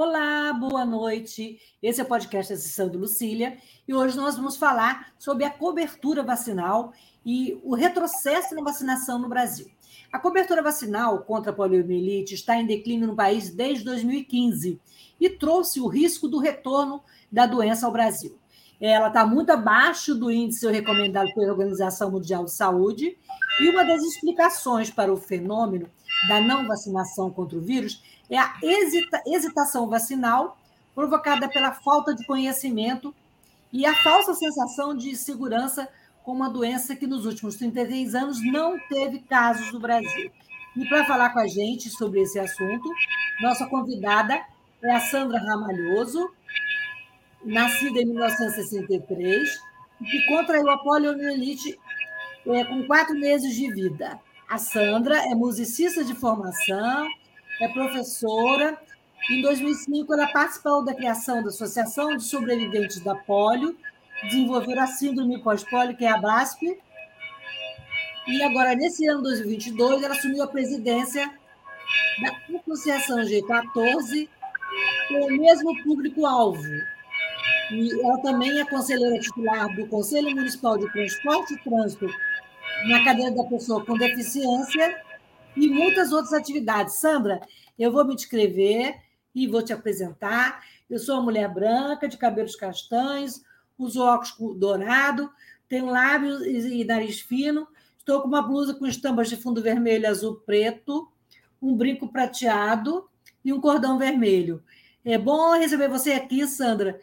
Olá, boa noite. Esse é o podcast Acessando Lucília e hoje nós vamos falar sobre a cobertura vacinal e o retrocesso na vacinação no Brasil. A cobertura vacinal contra a poliomielite está em declínio no país desde 2015 e trouxe o risco do retorno da doença ao Brasil. Ela está muito abaixo do índice recomendado pela Organização Mundial de Saúde e uma das explicações para o fenômeno da não vacinação contra o vírus é a hesita, hesitação vacinal provocada pela falta de conhecimento e a falsa sensação de segurança com uma doença que nos últimos 33 anos não teve casos no Brasil. E para falar com a gente sobre esse assunto, nossa convidada é a Sandra Ramalhoso, nascida em 1963, que contraiu a poliomielite é, com quatro meses de vida. A Sandra é musicista de formação, é professora. Em 2005, ela participou da criação da Associação de Sobreviventes da Polio, desenvolver a síndrome pós-polio, que é a BASP. E agora, nesse ano 2022, ela assumiu a presidência da Associação G14, com o mesmo público-alvo. E ela também é conselheira titular do Conselho Municipal de Transporte e Trânsito na cadeira da pessoa com deficiência e muitas outras atividades. Sandra, eu vou me descrever e vou te apresentar. Eu sou uma mulher branca, de cabelos castanhos, uso óculos dourado, tenho lábios e nariz fino, estou com uma blusa com estampas de fundo vermelho, azul, preto, um brinco prateado e um cordão vermelho. É bom receber você aqui, Sandra,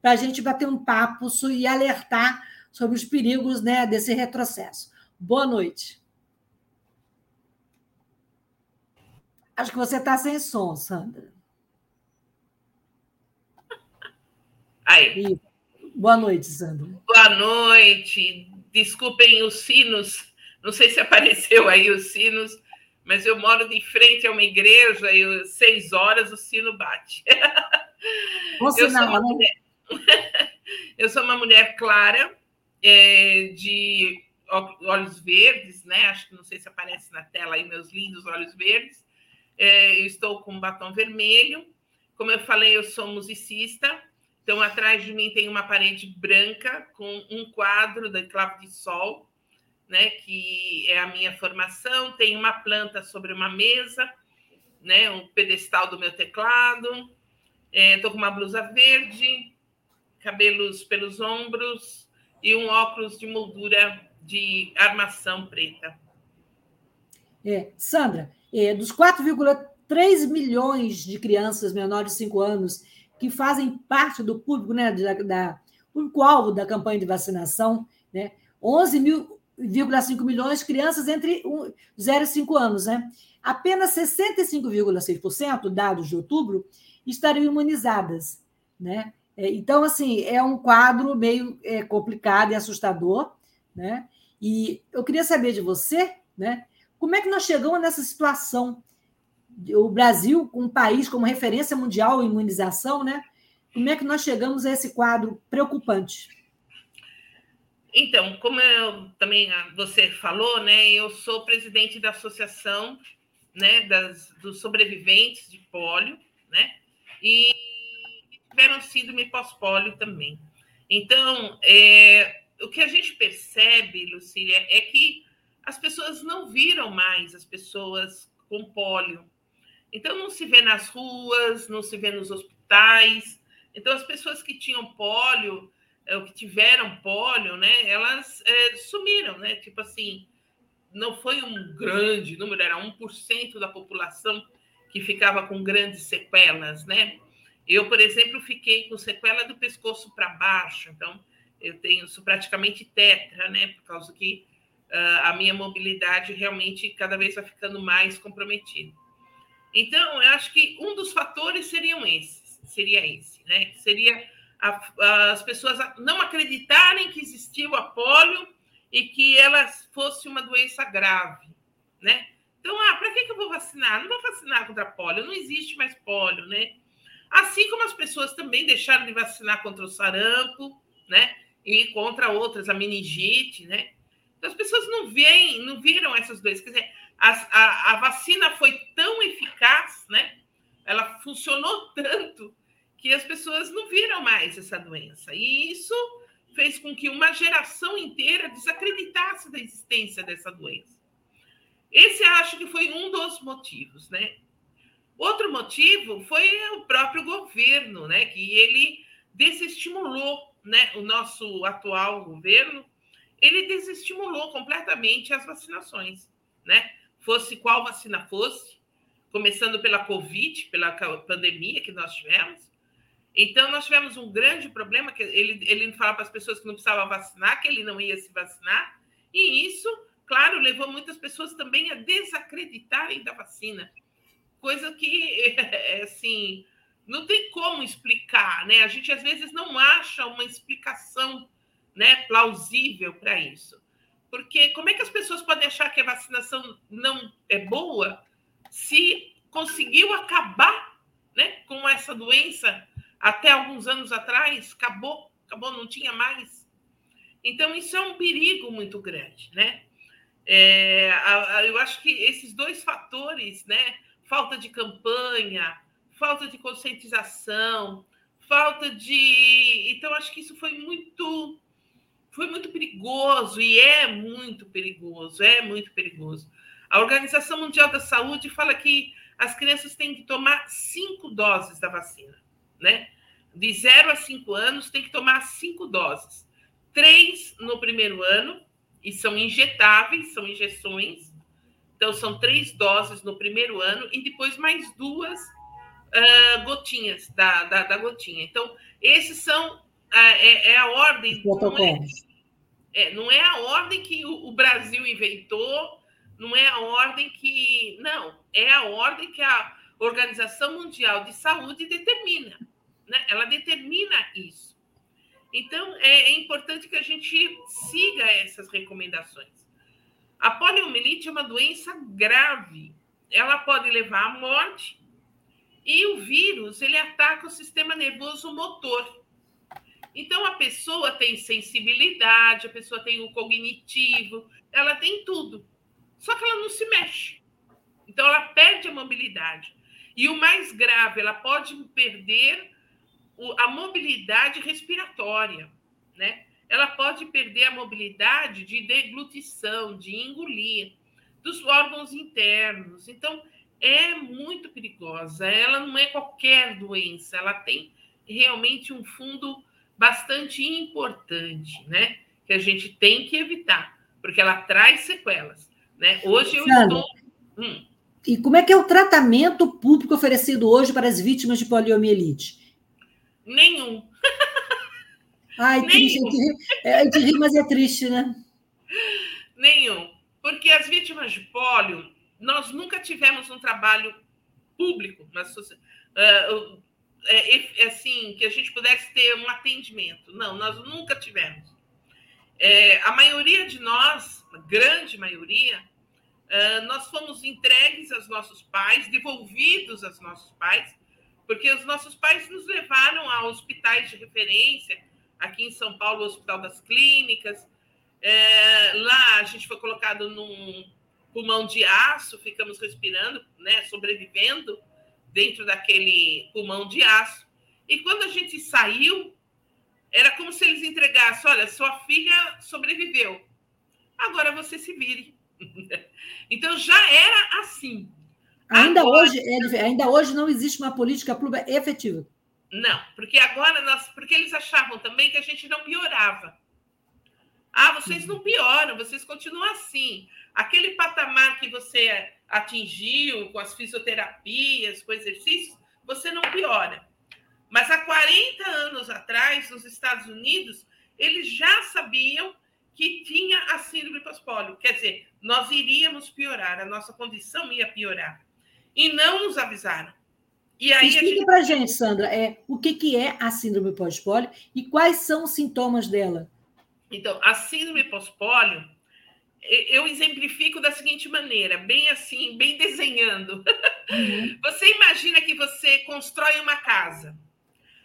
para a gente bater um papo e alertar sobre os perigos né, desse retrocesso. Boa noite. Acho que você está sem som, Sandra. Aí. Boa noite, Sandra. Boa noite. Desculpem os sinos. Não sei se apareceu aí os sinos, mas eu moro de frente a uma igreja e às seis horas o sino bate. Bom eu, sou uma né? mulher... eu sou uma mulher clara, é, de olhos verdes, né? Acho que não sei se aparece na tela aí meus lindos olhos verdes. É, eu estou com um batom vermelho. Como eu falei, eu sou musicista. Então, atrás de mim tem uma parede branca com um quadro da Clave de Sol, né, que é a minha formação. Tem uma planta sobre uma mesa, né, um pedestal do meu teclado. Estou é, com uma blusa verde, cabelos pelos ombros e um óculos de moldura de armação preta. É, Sandra, é, dos 4,3 milhões de crianças menores de 5 anos que fazem parte do público, né, da, da público-alvo da campanha de vacinação, né, 11,5 milhões de crianças entre 0 e 5 anos. Né? Apenas 65,6%, dados de outubro, estariam imunizadas. Né? É, então, assim, é um quadro meio é, complicado e assustador. Né? E eu queria saber de você, né? Como é que nós chegamos nessa situação? O Brasil, um país como referência mundial em imunização, né? Como é que nós chegamos a esse quadro preocupante? Então, como eu, também ah, você falou, né? Eu sou presidente da associação, né? Das, dos sobreviventes de pólio, né? E tiveram síndrome pós-pólio também. Então, é, o que a gente percebe, Lucília, é que as pessoas não viram mais as pessoas com pólio. Então, não se vê nas ruas, não se vê nos hospitais. Então, as pessoas que tinham pólio, é, ou que tiveram pólio, né, elas é, sumiram, né? Tipo assim, não foi um grande número, era 1% da população que ficava com grandes sequelas, né? Eu, por exemplo, fiquei com sequela do pescoço para baixo, então eu tenho isso praticamente tetra, né? Por causa que a minha mobilidade realmente cada vez vai ficando mais comprometida. Então, eu acho que um dos fatores seriam esses, seria esse, né? Seria a, as pessoas não acreditarem que existia a polio e que ela fosse uma doença grave, né? Então, ah, para que, que eu vou vacinar? Não vou vacinar contra polio, não existe mais polio, né? Assim como as pessoas também deixaram de vacinar contra o sarampo, né? E contra outras, a meningite, né? As pessoas não veem, não viram essas doenças. Quer dizer, a, a, a vacina foi tão eficaz, né? Ela funcionou tanto que as pessoas não viram mais essa doença. E isso fez com que uma geração inteira desacreditasse da existência dessa doença. Esse acho que foi um dos motivos, né? Outro motivo foi o próprio governo, né? Que ele desestimulou, né? O nosso atual governo, ele desestimulou completamente as vacinações, né? Fosse qual vacina fosse, começando pela Covid, pela pandemia que nós tivemos. Então, nós tivemos um grande problema, que ele, ele falava para as pessoas que não precisavam vacinar, que ele não ia se vacinar, e isso, claro, levou muitas pessoas também a desacreditarem da vacina coisa que, é, assim, não tem como explicar, né? A gente às vezes não acha uma explicação, né, plausível para isso. Porque como é que as pessoas podem achar que a vacinação não é boa se conseguiu acabar, né, com essa doença até alguns anos atrás, acabou, acabou, não tinha mais. Então isso é um perigo muito grande, né? É, eu acho que esses dois fatores, né, falta de campanha, falta de conscientização, falta de. Então, acho que isso foi muito. Foi muito perigoso e é muito perigoso, é muito perigoso. A Organização Mundial da Saúde fala que as crianças têm que tomar cinco doses da vacina, né? De zero a cinco anos tem que tomar cinco doses. Três no primeiro ano, e são injetáveis, são injeções, então, são três doses no primeiro ano e depois mais duas uh, gotinhas da, da, da, gotinha. Então, esses são. Uh, é, é, a ordem. Não é, não é, a ordem que o, o, Brasil inventou, não é a ordem que. Não, é a ordem que a Organização Mundial de Saúde determina. Né? Ela determina isso. Então, é, é importante que a gente siga essas recomendações. A poliomielite é uma doença grave. Ela pode levar à morte e o vírus ele ataca o sistema nervoso motor. Então a pessoa tem sensibilidade, a pessoa tem o cognitivo, ela tem tudo. Só que ela não se mexe. Então ela perde a mobilidade. E o mais grave, ela pode perder a mobilidade respiratória, né? ela pode perder a mobilidade de deglutição, de engolir, dos órgãos internos. Então, é muito perigosa. Ela não é qualquer doença, ela tem realmente um fundo bastante importante, né? Que a gente tem que evitar, porque ela traz sequelas. Né? Hoje eu Sandra, estou. Hum. E como é que é o tratamento público oferecido hoje para as vítimas de poliomielite? Nenhum. Ai, triste. É, a gente ri, mas é triste, né? Nenhum. Porque as vítimas de pólio, nós nunca tivemos um trabalho público, mas, uh, é, assim, que a gente pudesse ter um atendimento. Não, nós nunca tivemos. É, a maioria de nós, a grande maioria, uh, nós fomos entregues aos nossos pais, devolvidos aos nossos pais, porque os nossos pais nos levaram a hospitais de referência, aqui em São Paulo, o Hospital das Clínicas. É, lá a gente foi colocado num pulmão de aço, ficamos respirando, né, sobrevivendo dentro daquele pulmão de aço. E quando a gente saiu, era como se eles entregassem: olha, sua filha sobreviveu, agora você se vire. então já era assim. Ainda, agora... hoje, ainda hoje não existe uma política pública efetiva. Não, porque agora nós. Porque eles achavam também que a gente não piorava. Ah, vocês não pioram, vocês continuam assim. Aquele patamar que você atingiu com as fisioterapias, com exercícios, você não piora. Mas há 40 anos atrás, nos Estados Unidos, eles já sabiam que tinha a síndrome pós-pólio. Quer dizer, nós iríamos piorar, a nossa condição ia piorar. E não nos avisaram. E aí Explica gente... para a gente, Sandra, é, o que, que é a síndrome pós-pólio e quais são os sintomas dela? Então, a síndrome pós-pólio, eu exemplifico da seguinte maneira, bem assim, bem desenhando. Uhum. Você imagina que você constrói uma casa.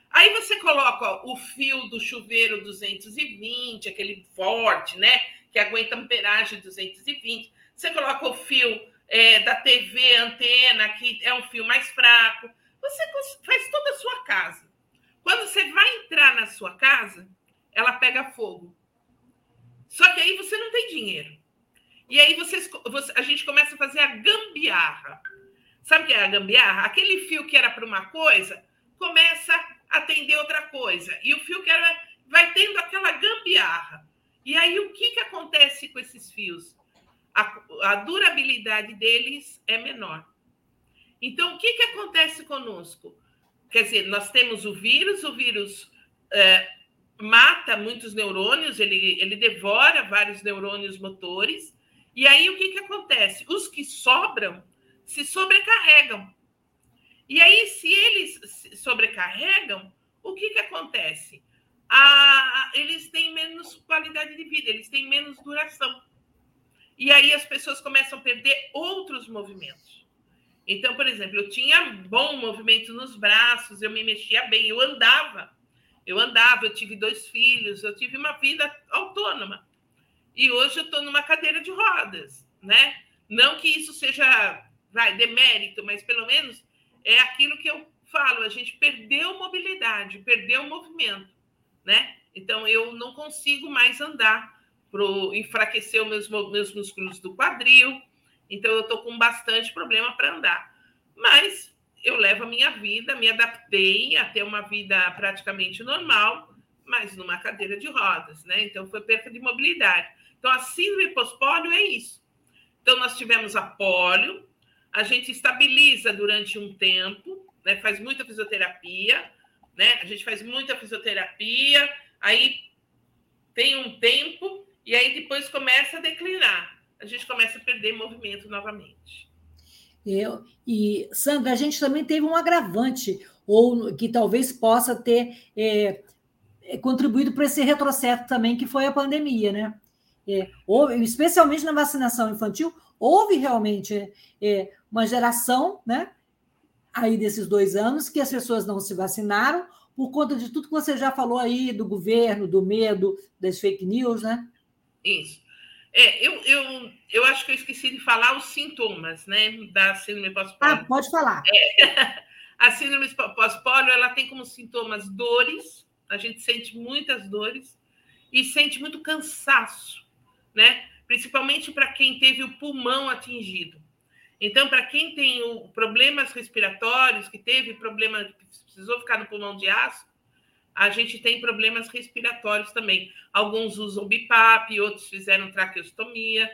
Aí você coloca o fio do chuveiro 220, aquele forte, né? Que aguenta amperagem 220. Você coloca o fio é, da TV, antena, que é um fio mais fraco. Você faz toda a sua casa. Quando você vai entrar na sua casa, ela pega fogo. Só que aí você não tem dinheiro. E aí vocês, você, a gente começa a fazer a gambiarra. Sabe o que é a gambiarra? Aquele fio que era para uma coisa começa atender outra coisa. E o fio que era, vai tendo aquela gambiarra. E aí o que, que acontece com esses fios? A, a durabilidade deles é menor. Então, o que, que acontece conosco? Quer dizer, nós temos o vírus, o vírus é, mata muitos neurônios, ele, ele devora vários neurônios motores, e aí o que, que acontece? Os que sobram se sobrecarregam. E aí, se eles se sobrecarregam, o que, que acontece? Ah, eles têm menos qualidade de vida, eles têm menos duração. E aí as pessoas começam a perder outros movimentos. Então, por exemplo, eu tinha bom movimento nos braços, eu me mexia bem, eu andava. Eu andava, eu tive dois filhos, eu tive uma vida autônoma. E hoje eu estou numa cadeira de rodas, né? Não que isso seja vai, demérito, mas pelo menos é aquilo que eu falo, a gente perdeu mobilidade, perdeu movimento, né? Então eu não consigo mais andar, pro, enfraquecer os meus, meus músculos do quadril, então eu estou com bastante problema para andar. Mas eu levo a minha vida, me adaptei a ter uma vida praticamente normal, mas numa cadeira de rodas, né? Então foi perda de mobilidade. Então a síndrome pós-pólio é isso. Então nós tivemos a pólio, a gente estabiliza durante um tempo, né? faz muita fisioterapia, né? A gente faz muita fisioterapia, aí tem um tempo e aí depois começa a declinar. A gente começa a perder movimento novamente. Eu, e, Sandra, a gente também teve um agravante, ou que talvez possa ter é, contribuído para esse retrocesso também, que foi a pandemia, né? É, houve, especialmente na vacinação infantil, houve realmente é, uma geração, né? Aí desses dois anos que as pessoas não se vacinaram por conta de tudo que você já falou aí do governo, do medo, das fake news, né? Isso. É, eu, eu, eu acho que eu esqueci de falar os sintomas, né, da síndrome pós-pólio. Ah, pode falar. É. A síndrome pós-pólio, ela tem como sintomas dores, a gente sente muitas dores e sente muito cansaço, né? Principalmente para quem teve o pulmão atingido. Então, para quem tem o, problemas respiratórios, que teve problema, precisou ficar no pulmão de aço, a gente tem problemas respiratórios também. Alguns usam BIPAP, outros fizeram traqueostomia.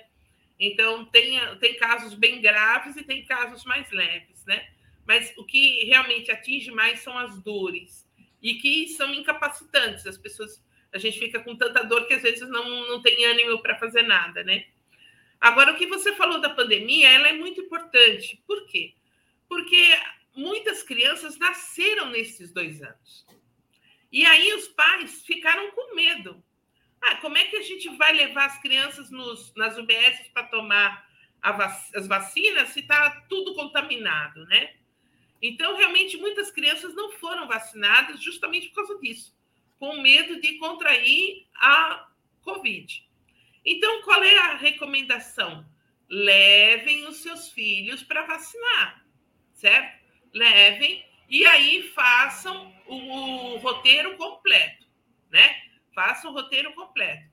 Então, tem, tem casos bem graves e tem casos mais leves, né? Mas o que realmente atinge mais são as dores e que são incapacitantes. As pessoas, a gente fica com tanta dor que às vezes não, não tem ânimo para fazer nada, né? Agora, o que você falou da pandemia, ela é muito importante. Por quê? Porque muitas crianças nasceram nesses dois anos. E aí os pais ficaram com medo. Ah, como é que a gente vai levar as crianças nos, nas UBS para tomar vac as vacinas se está tudo contaminado, né? Então, realmente, muitas crianças não foram vacinadas justamente por causa disso, com medo de contrair a Covid. Então, qual é a recomendação? Levem os seus filhos para vacinar, certo? Levem e aí façam o, o roteiro completo, né? Façam o roteiro completo.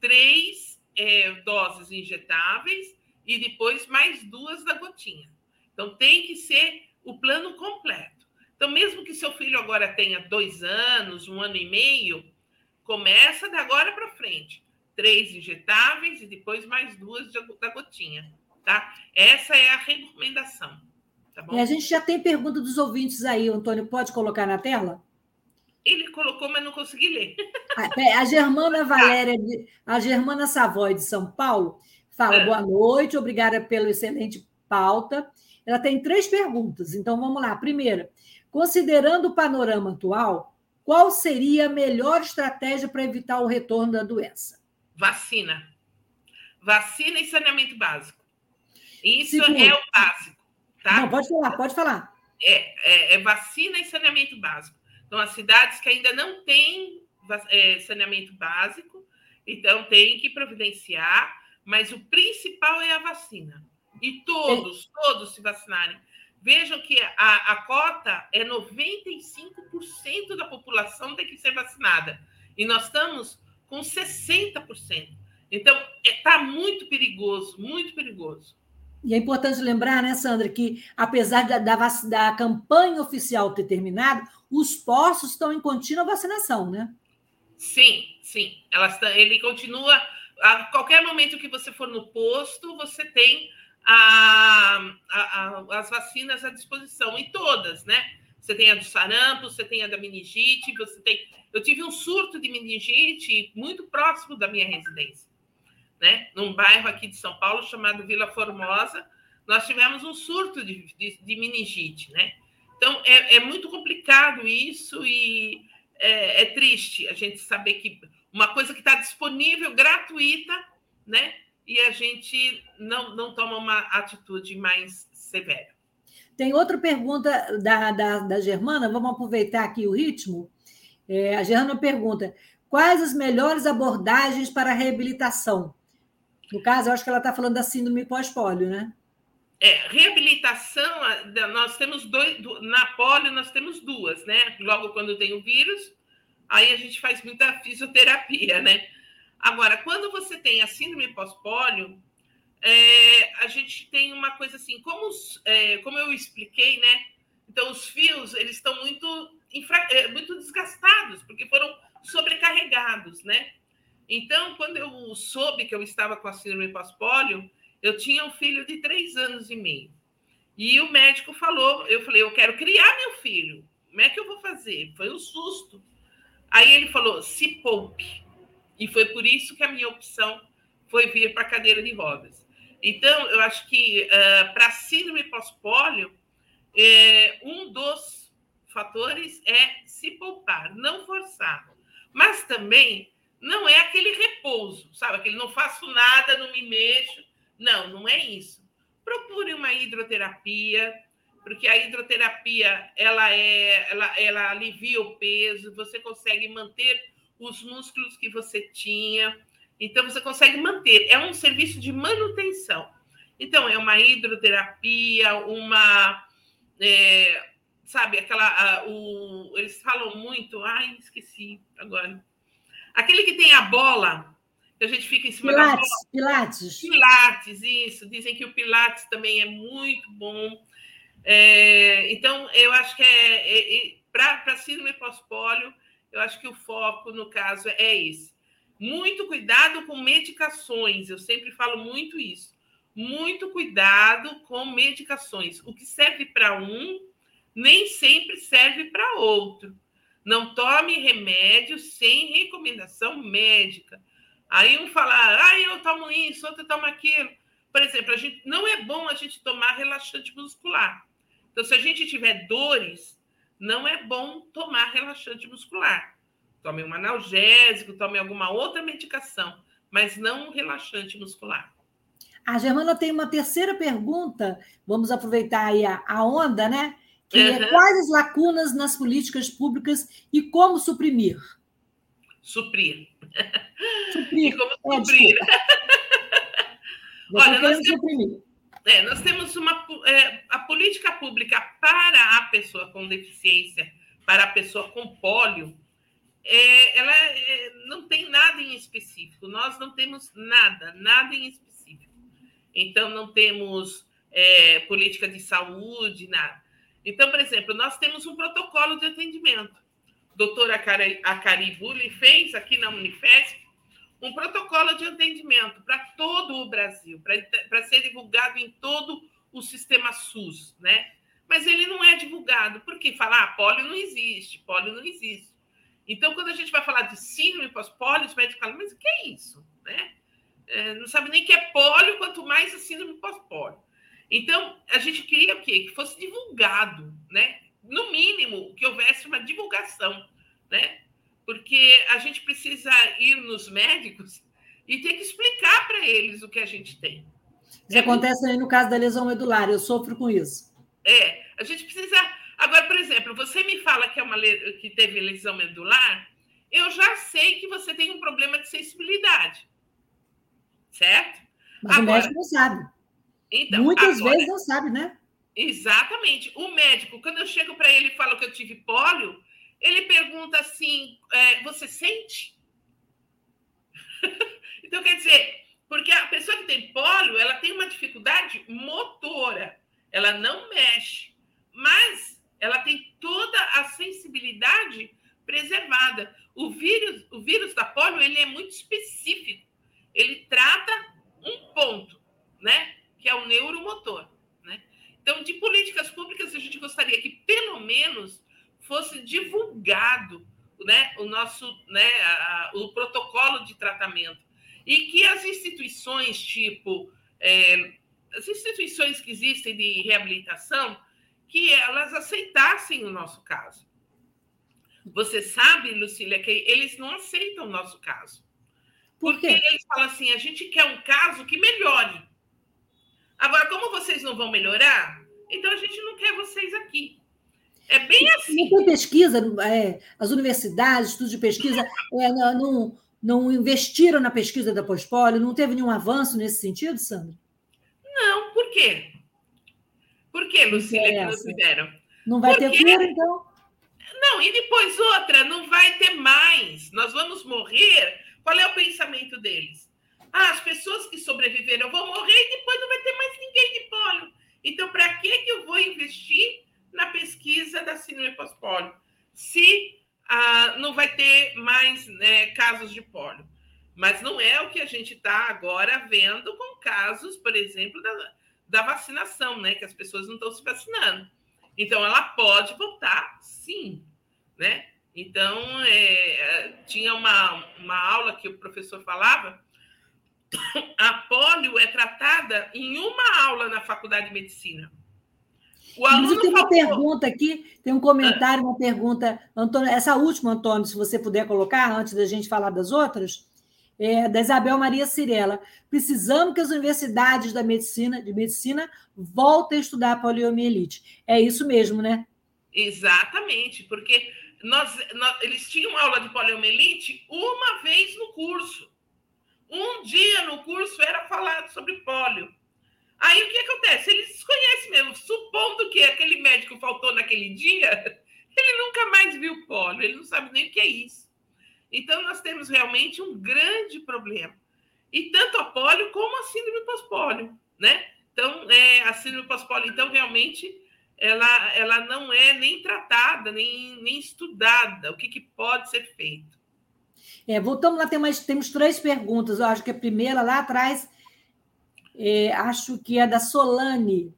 Três é, doses injetáveis e depois mais duas da gotinha. Então, tem que ser o plano completo. Então, mesmo que seu filho agora tenha dois anos, um ano e meio, começa de agora para frente três injetáveis e depois mais duas da gotinha, tá? Essa é a recomendação, tá bom? E a gente já tem pergunta dos ouvintes aí, Antônio, pode colocar na tela? Ele colocou, mas não consegui ler. A Germana Valéria, a Germana Savoy de São Paulo, fala é. boa noite, obrigada pelo excelente pauta. Ela tem três perguntas, então vamos lá. Primeira, considerando o panorama atual, qual seria a melhor estratégia para evitar o retorno da doença? Vacina. Vacina e saneamento básico. Isso Segundo. é o básico. Tá? Não, pode falar, pode falar. É, é, é, vacina e saneamento básico. Então, as cidades que ainda não têm é, saneamento básico, então tem que providenciar, mas o principal é a vacina. E todos, é. todos se vacinarem. Vejam que a, a cota é 95% da população tem que ser vacinada. E nós estamos com 60%. Então, está é, muito perigoso, muito perigoso. E é importante lembrar, né, Sandra, que apesar da, da, da campanha oficial ter terminado, os postos estão em contínua vacinação, né? Sim, sim. Elas, ele continua. A qualquer momento que você for no posto, você tem a, a, as vacinas à disposição, e todas, né? Você tem a do sarampo, você tem a da meningite, você tem. Eu tive um surto de meningite muito próximo da minha residência né? Num bairro aqui de São Paulo chamado Vila Formosa, nós tivemos um surto de, de, de meningite, né? Então é, é, muito complicado isso e é, é, triste a gente saber que uma coisa que está disponível, gratuita, né? E a gente não, não toma uma atitude mais severa. Tem outra pergunta da, da, da Germana, vamos aproveitar aqui o ritmo. É, a Germana pergunta: quais as melhores abordagens para a reabilitação? No caso, eu acho que ela está falando da síndrome pós-pólio, né? É, reabilitação, nós temos dois, na polio nós temos duas, né? Logo quando tem o vírus, aí a gente faz muita fisioterapia, né? Agora, quando você tem a síndrome pós-pólio, é, a gente tem uma coisa assim, como, os, é, como eu expliquei, né? Então, os fios, eles estão muito, infra, é, muito desgastados, porque foram sobrecarregados, né? Então, quando eu soube que eu estava com a síndrome pós-pólio, eu tinha um filho de três anos e meio. E o médico falou, eu falei, eu quero criar meu filho. Como é que eu vou fazer? Foi um susto. Aí ele falou, se poupe. E foi por isso que a minha opção foi vir para a cadeira de rodas. Então, eu acho que uh, para síndrome pós-pólio, é, um dos fatores é se poupar, não forçar. Mas também não é aquele repouso, sabe? Aquele não faço nada, não me mexo. Não, não é isso. Procure uma hidroterapia, porque a hidroterapia ela é, ela, ela alivia o peso, você consegue manter os músculos que você tinha. Então você consegue manter. É um serviço de manutenção. Então é uma hidroterapia, uma é, sabe aquela a, o, eles falam muito. Ai, esqueci agora Aquele que tem a bola, que a gente fica em cima Pilates, da bola. Pilates. Pilates, isso. Dizem que o Pilates também é muito bom. É, então, eu acho que é, é, é para síndrome pós-pólio, eu acho que o foco, no caso, é esse. Muito cuidado com medicações, eu sempre falo muito isso. Muito cuidado com medicações. O que serve para um, nem sempre serve para outro. Não tome remédio sem recomendação médica. Aí um falar, ah, eu tomo isso, outro toma aquilo. Por exemplo, a gente, não é bom a gente tomar relaxante muscular. Então, se a gente tiver dores, não é bom tomar relaxante muscular. Tome um analgésico, tome alguma outra medicação, mas não um relaxante muscular. A Germana tem uma terceira pergunta. Vamos aproveitar aí a, a onda, né? que uhum. é quais as lacunas nas políticas públicas e como suprimir. Suprir. Suprir. E como é, suprir. Olha, nós temos, é, nós temos uma é, a política pública para a pessoa com deficiência, para a pessoa com pólio, é, ela é, não tem nada em específico. Nós não temos nada, nada em específico. Então, não temos é, política de saúde, nada. Então, por exemplo, nós temos um protocolo de atendimento. A doutora Acaribuli fez aqui na Unifesp um protocolo de atendimento para todo o Brasil, para ser divulgado em todo o sistema SUS, né? Mas ele não é divulgado, porque falar ah, pólio não existe, pólio não existe. Então, quando a gente vai falar de síndrome pós-pólio, os médicos falam, mas o que é isso? Né? É, não sabe nem que é pólio, quanto mais a síndrome pós-pólio. Então, a gente queria o quê? Que fosse divulgado, né? No mínimo, que houvesse uma divulgação, né? Porque a gente precisa ir nos médicos e ter que explicar para eles o que a gente tem. Isso é acontece aí no caso da lesão medular, eu sofro com isso. É, a gente precisa. Agora, por exemplo, você me fala que, é uma que teve lesão medular, eu já sei que você tem um problema de sensibilidade. Certo? Mas agora, o médico não sabe. Então, Muitas agora, vezes não sabe, né? Exatamente. O médico, quando eu chego para ele e falo que eu tive pólio, ele pergunta assim: é, você sente? então, quer dizer, porque a pessoa que tem pólio, ela tem uma dificuldade motora, ela não mexe, mas ela tem toda a sensibilidade preservada. O vírus, o vírus da pólio, ele é muito específico. Ele trata um ponto, né? Que é o neuromotor, né? Então, de políticas públicas, a gente gostaria que pelo menos fosse divulgado, né, o nosso, né, a, o protocolo de tratamento e que as instituições, tipo, é, as instituições que existem de reabilitação, que elas aceitassem o nosso caso. Você sabe, Lucília, que eles não aceitam o nosso caso. Por porque eles falam assim: a gente quer um caso que melhore. Agora, como vocês não vão melhorar, então a gente não quer vocês aqui. É bem assim. Não tem pesquisa, é, as universidades, estudos de pesquisa, é, não, não investiram na pesquisa da pós-polio? Não teve nenhum avanço nesse sentido, Sandra? Não, por quê? Por que, Lucília, que não fizeram? Não vai ter cura, então? Não, e depois outra, não vai ter mais. Nós vamos morrer. Qual é o pensamento deles? Ah, as pessoas que sobreviveram vão morrer e depois não vai ter mais ninguém de pólio. Então, para que, que eu vou investir na pesquisa da síndrome pós-pólio? Se ah, não vai ter mais né, casos de pólio. Mas não é o que a gente está agora vendo com casos, por exemplo, da, da vacinação, né? Que as pessoas não estão se vacinando. Então, ela pode voltar, sim, né? Então, é, tinha uma, uma aula que o professor falava, a polio é tratada em uma aula na faculdade de medicina. O tem uma pergunta aqui, tem um comentário, uma pergunta, Antônio, essa última, Antônio, se você puder colocar, antes da gente falar das outras, é, da Isabel Maria Cirela. Precisamos que as universidades da medicina, de medicina voltem a estudar a poliomielite. É isso mesmo, né? Exatamente, porque nós, nós, eles tinham aula de poliomielite uma vez no curso. Um dia no curso era falado sobre pólio. Aí o que acontece? Eles desconhecem mesmo. Supondo que aquele médico faltou naquele dia, ele nunca mais viu pólio, ele não sabe nem o que é isso. Então, nós temos realmente um grande problema. E tanto a pólio como a síndrome pós-pólio, né? Então, é, a síndrome pós-pólio, então, realmente, ela, ela não é nem tratada, nem, nem estudada. O que, que pode ser feito? É, voltamos lá, tem mais, temos três perguntas. Eu acho que a primeira lá atrás é, acho que é da Solane.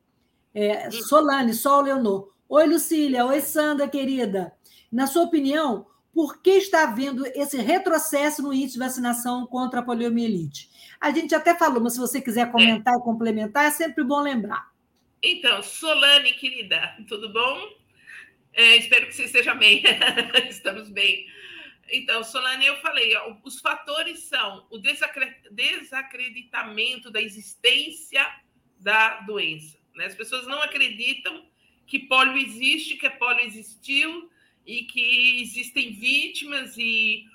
É, Solane, Sol Leonor. Oi, Lucília. Oi, Sandra, querida. Na sua opinião, por que está havendo esse retrocesso no índice de vacinação contra a poliomielite? A gente até falou, mas se você quiser comentar é. e complementar, é sempre bom lembrar. Então, Solane, querida, tudo bom? É, espero que você esteja bem. Estamos bem. Então, Solane, eu falei, ó, os fatores são o desacreditamento da existência da doença. Né? As pessoas não acreditam que pólio existe, que a pólio existiu e que existem vítimas e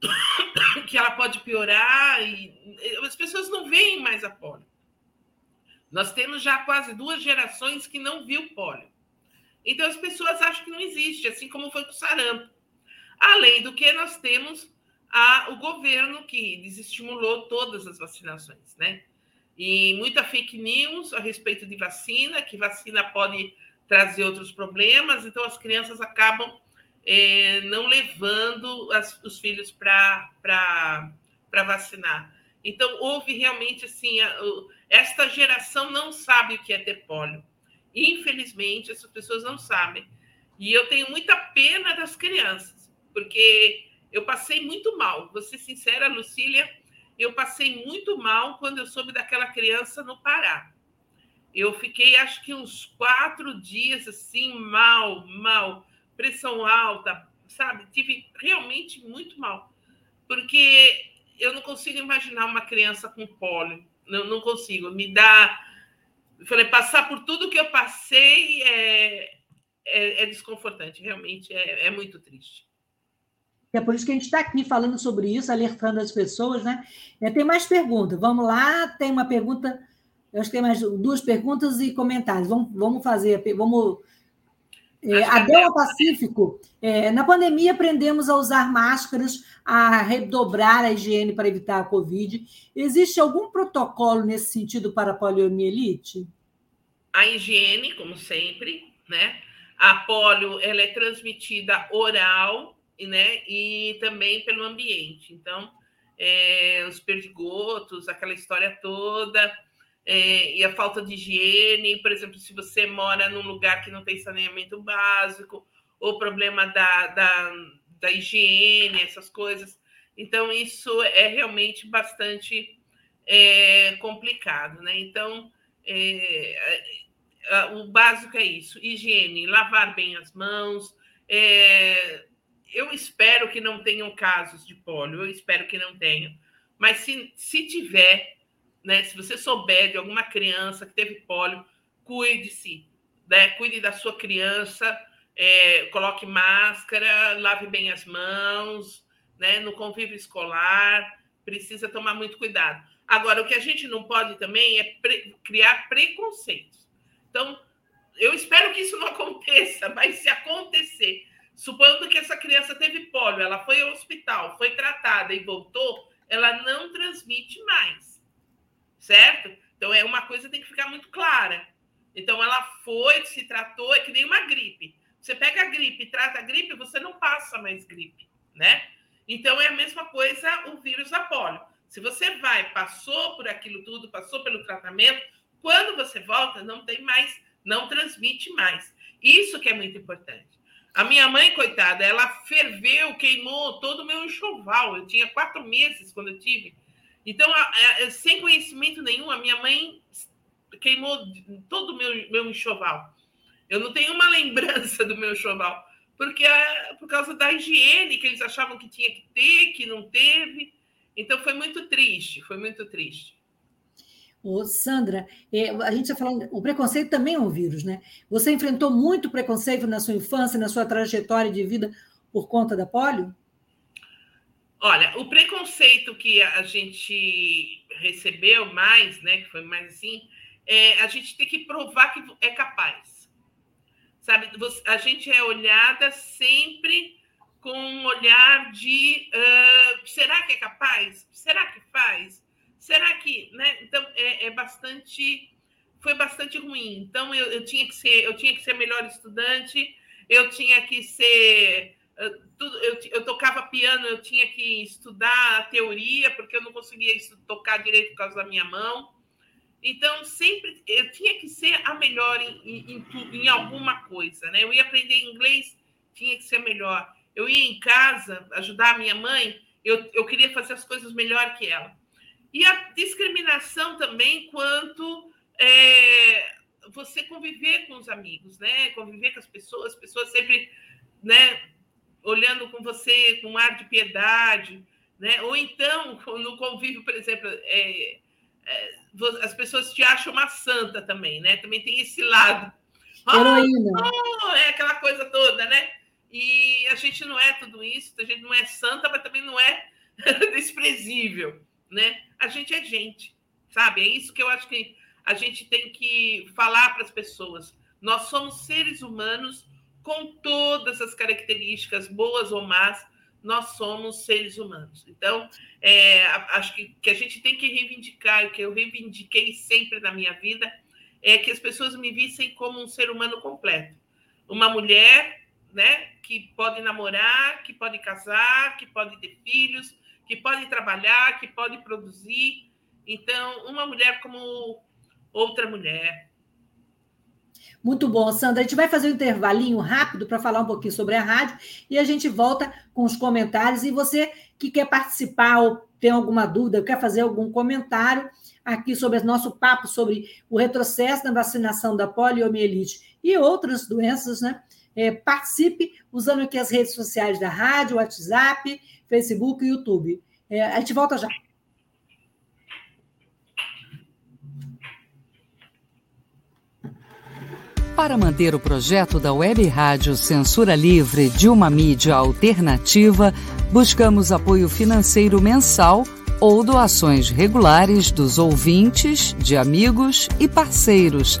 que ela pode piorar. E as pessoas não veem mais a pólio. Nós temos já quase duas gerações que não viu pólio. Então as pessoas acham que não existe, assim como foi com o sarampo. Além do que nós temos a, o governo que desestimulou todas as vacinações, né? E muita fake news a respeito de vacina, que vacina pode trazer outros problemas, então as crianças acabam é, não levando as, os filhos para vacinar. Então, houve realmente assim: a, esta geração não sabe o que é ter pólio. Infelizmente, essas pessoas não sabem. E eu tenho muita pena das crianças, porque eu passei muito mal. Vou ser sincera, Lucília, eu passei muito mal quando eu soube daquela criança no Pará. Eu fiquei, acho que uns quatro dias assim, mal, mal, pressão alta, sabe? Tive realmente muito mal, porque eu não consigo imaginar uma criança com pólio, não, não consigo. Me dá. Eu falei, passar por tudo que eu passei é, é, é desconfortante, realmente é, é muito triste. É por isso que a gente está aqui falando sobre isso, alertando as pessoas, né? É, tem mais perguntas. Vamos lá, tem uma pergunta eu acho que tem mais duas perguntas e comentários. Vamos, vamos fazer, vamos. É, Adel Pacífico, é, na pandemia aprendemos a usar máscaras, a redobrar a higiene para evitar a Covid. Existe algum protocolo nesse sentido para a poliomielite? A higiene, como sempre, né? A polio ela é transmitida oral né? e também pelo ambiente. Então, é, os perdigotos, aquela história toda, é, e a falta de higiene, por exemplo, se você mora num lugar que não tem saneamento básico, ou problema da, da, da higiene, essas coisas. Então, isso é realmente bastante é, complicado, né? Então, é, o básico é isso: higiene, lavar bem as mãos. É, eu espero que não tenham casos de pólio, eu espero que não tenham, mas se, se tiver, né? Se você souber de alguma criança que teve pólio, cuide-se, né? Cuide da sua criança, é, coloque máscara, lave bem as mãos, né? No convívio escolar, precisa tomar muito cuidado. Agora, o que a gente não pode também é pre criar preconceitos. Então, eu espero que isso não aconteça, mas se acontecer, supondo que essa criança teve pólio, ela foi ao hospital, foi tratada e voltou, ela não transmite mais certo? Então é uma coisa que tem que ficar muito clara. Então ela foi, se tratou, é que nem uma gripe. Você pega a gripe trata a gripe, você não passa mais gripe, né? Então é a mesma coisa o vírus da polio. Se você vai, passou por aquilo tudo, passou pelo tratamento, quando você volta, não tem mais, não transmite mais. Isso que é muito importante. A minha mãe, coitada, ela ferveu, queimou todo o meu enxoval. Eu tinha quatro meses quando eu tive. Então, sem conhecimento nenhum, a minha mãe queimou todo o meu, meu enxoval. Eu não tenho uma lembrança do meu enxoval, porque é por causa da higiene que eles achavam que tinha que ter, que não teve. Então, foi muito triste, foi muito triste. Ô, Sandra, é, a gente está falando, o preconceito também é um vírus, né? Você enfrentou muito preconceito na sua infância, na sua trajetória de vida por conta da polio? Olha, o preconceito que a gente recebeu mais, né, que foi mais assim, é a gente tem que provar que é capaz. Sabe, a gente é olhada sempre com um olhar de uh, será que é capaz? Será que faz? Será que, né? Então é, é bastante, foi bastante ruim. Então eu, eu tinha que ser, eu tinha que ser melhor estudante, eu tinha que ser eu, tudo, eu, eu, tocava piano, eu tinha que estudar a teoria, porque eu não conseguia tocar direito por causa da minha mão. Então, sempre eu tinha que ser a melhor em, em, em, em alguma coisa. Né? Eu ia aprender inglês, tinha que ser melhor. Eu ia em casa ajudar a minha mãe, eu, eu queria fazer as coisas melhor que ela. E a discriminação também quanto é, você conviver com os amigos, né? Conviver com as pessoas, as pessoas sempre, né? olhando com você com um ar de piedade, né? Ou então, no convívio, por exemplo, é, é, as pessoas te acham uma santa também, né? Também tem esse lado. Heroína. Oh, é aquela coisa toda, né? E a gente não é tudo isso, a gente não é santa, mas também não é desprezível, né? A gente é gente, sabe? É isso que eu acho que a gente tem que falar para as pessoas. Nós somos seres humanos com todas as características, boas ou más, nós somos seres humanos. Então, é, acho que, que a gente tem que reivindicar, o que eu reivindiquei sempre na minha vida, é que as pessoas me vissem como um ser humano completo. Uma mulher né, que pode namorar, que pode casar, que pode ter filhos, que pode trabalhar, que pode produzir. Então, uma mulher como outra mulher, Muito bom, Sandra. A gente vai fazer um intervalinho rápido para falar um pouquinho sobre a rádio e a gente volta com os comentários. E você que quer participar ou tem alguma dúvida, quer fazer algum comentário aqui sobre o nosso papo sobre o retrocesso na vacinação da poliomielite e outras doenças, né? É, participe usando aqui as redes sociais da rádio, WhatsApp, Facebook e YouTube. É, a gente volta já. Para manter o projeto da Web Rádio Censura Livre de uma mídia alternativa, buscamos apoio financeiro mensal ou doações regulares dos ouvintes, de amigos e parceiros,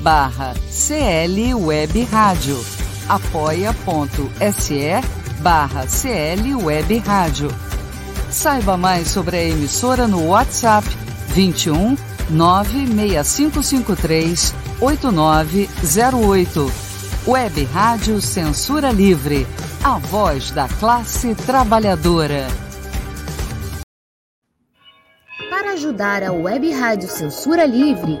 barra CL Web Rádio. apoia.se barra CL Web Rádio. Saiba mais sobre a emissora no WhatsApp 21 96553 8908. Web Rádio Censura Livre. A voz da classe trabalhadora. Para ajudar a Web Rádio Censura Livre,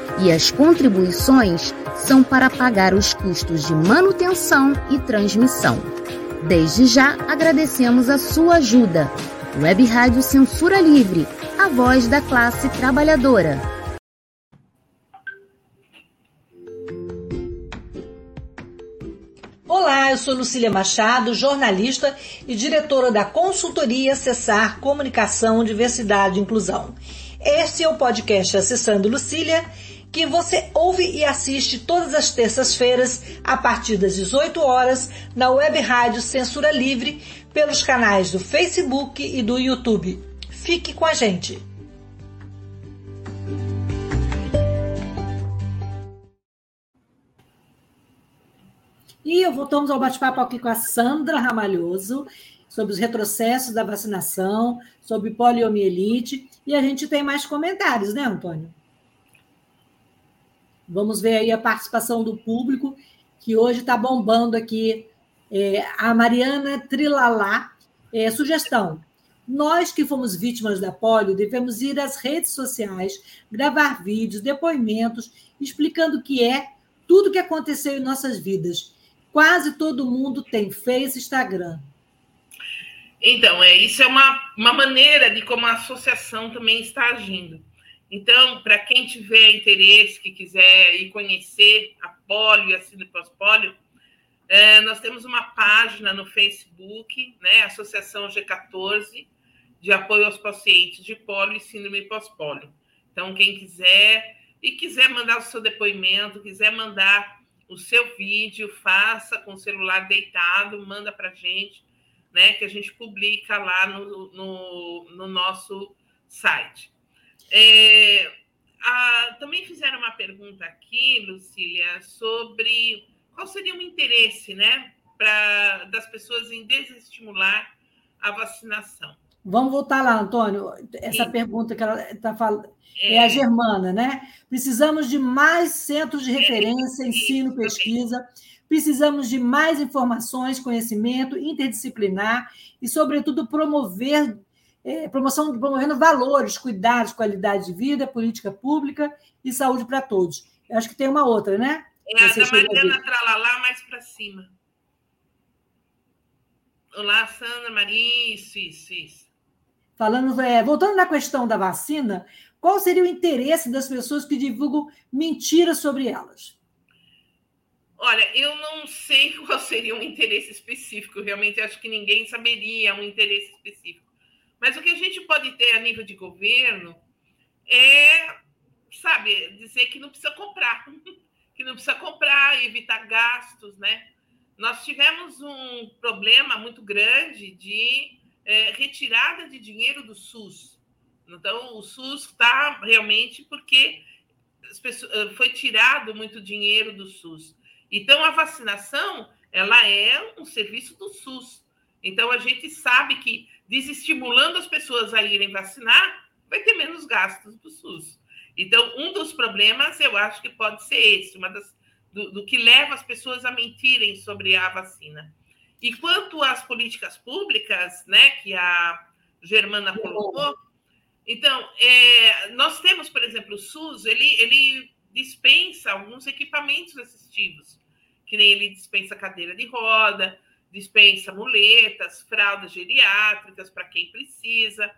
e as contribuições são para pagar os custos de manutenção e transmissão. Desde já agradecemos a sua ajuda. Web Rádio Censura Livre, a voz da classe trabalhadora. Olá, eu sou Lucília Machado, jornalista e diretora da consultoria Acessar Comunicação, Diversidade e Inclusão. Este é o podcast Acessando Lucília, que você ouve e assiste todas as terças-feiras a partir das 18 horas na web rádio Censura Livre pelos canais do Facebook e do YouTube. Fique com a gente! E voltamos ao bate-papo aqui com a Sandra Ramalhoso sobre os retrocessos da vacinação, sobre poliomielite, e a gente tem mais comentários, né, Antônio? Vamos ver aí a participação do público, que hoje está bombando aqui. É, a Mariana Trilalá, é, sugestão. Nós que fomos vítimas da polio devemos ir às redes sociais, gravar vídeos, depoimentos, explicando o que é tudo o que aconteceu em nossas vidas Quase todo mundo tem Face Instagram. Então, é, isso é uma, uma maneira de como a associação também está agindo. Então, para quem tiver interesse, que quiser ir conhecer a polio e a síndrome pós-polio, é, nós temos uma página no Facebook, né, Associação G14, de apoio aos pacientes de polio e síndrome pós-polio. Então, quem quiser e quiser mandar o seu depoimento, quiser mandar o seu vídeo, faça com o celular deitado, manda para a gente, né? Que a gente publica lá no, no, no nosso site. É, a, também fizeram uma pergunta aqui, Lucília, sobre qual seria o interesse, né, pra, das pessoas em desestimular a vacinação. Vamos voltar lá, Antônio. Essa Sim. pergunta que ela está falando é. é. a Germana, né? Precisamos de mais centros de é, referência, é. ensino, pesquisa. Precisamos de mais informações, conhecimento interdisciplinar e, sobretudo, promover é, promoção promovendo valores, cuidados, qualidade de vida, política pública e saúde para todos. Eu acho que tem uma outra, né? É a da Mariana Tralalá mais para cima. Olá, Sandra Maria, isso, isso, isso. Falando, é, voltando na questão da vacina, qual seria o interesse das pessoas que divulgam mentiras sobre elas? Olha, eu não sei qual seria um interesse específico, realmente acho que ninguém saberia um interesse específico. Mas o que a gente pode ter a nível de governo é, sabe, dizer que não precisa comprar, que não precisa comprar, evitar gastos, né? Nós tivemos um problema muito grande de é, retirada de dinheiro do SUS. Então, o SUS está realmente porque pessoas, eh, foi tirado muito dinheiro do SUS. Então, a vacinação ela é um serviço do SUS. Então, a gente sabe que desestimulando as pessoas a irem vacinar, vai ter menos gastos do SUS. Então, um dos problemas, eu acho que pode ser esse, uma das, do, do que leva as pessoas a mentirem sobre a vacina. E quanto às políticas públicas, né, que a Germana colocou, então, é, nós temos, por exemplo, o SUS, ele, ele dispensa alguns equipamentos assistivos, que nem ele dispensa cadeira de roda, dispensa muletas, fraldas geriátricas para quem precisa.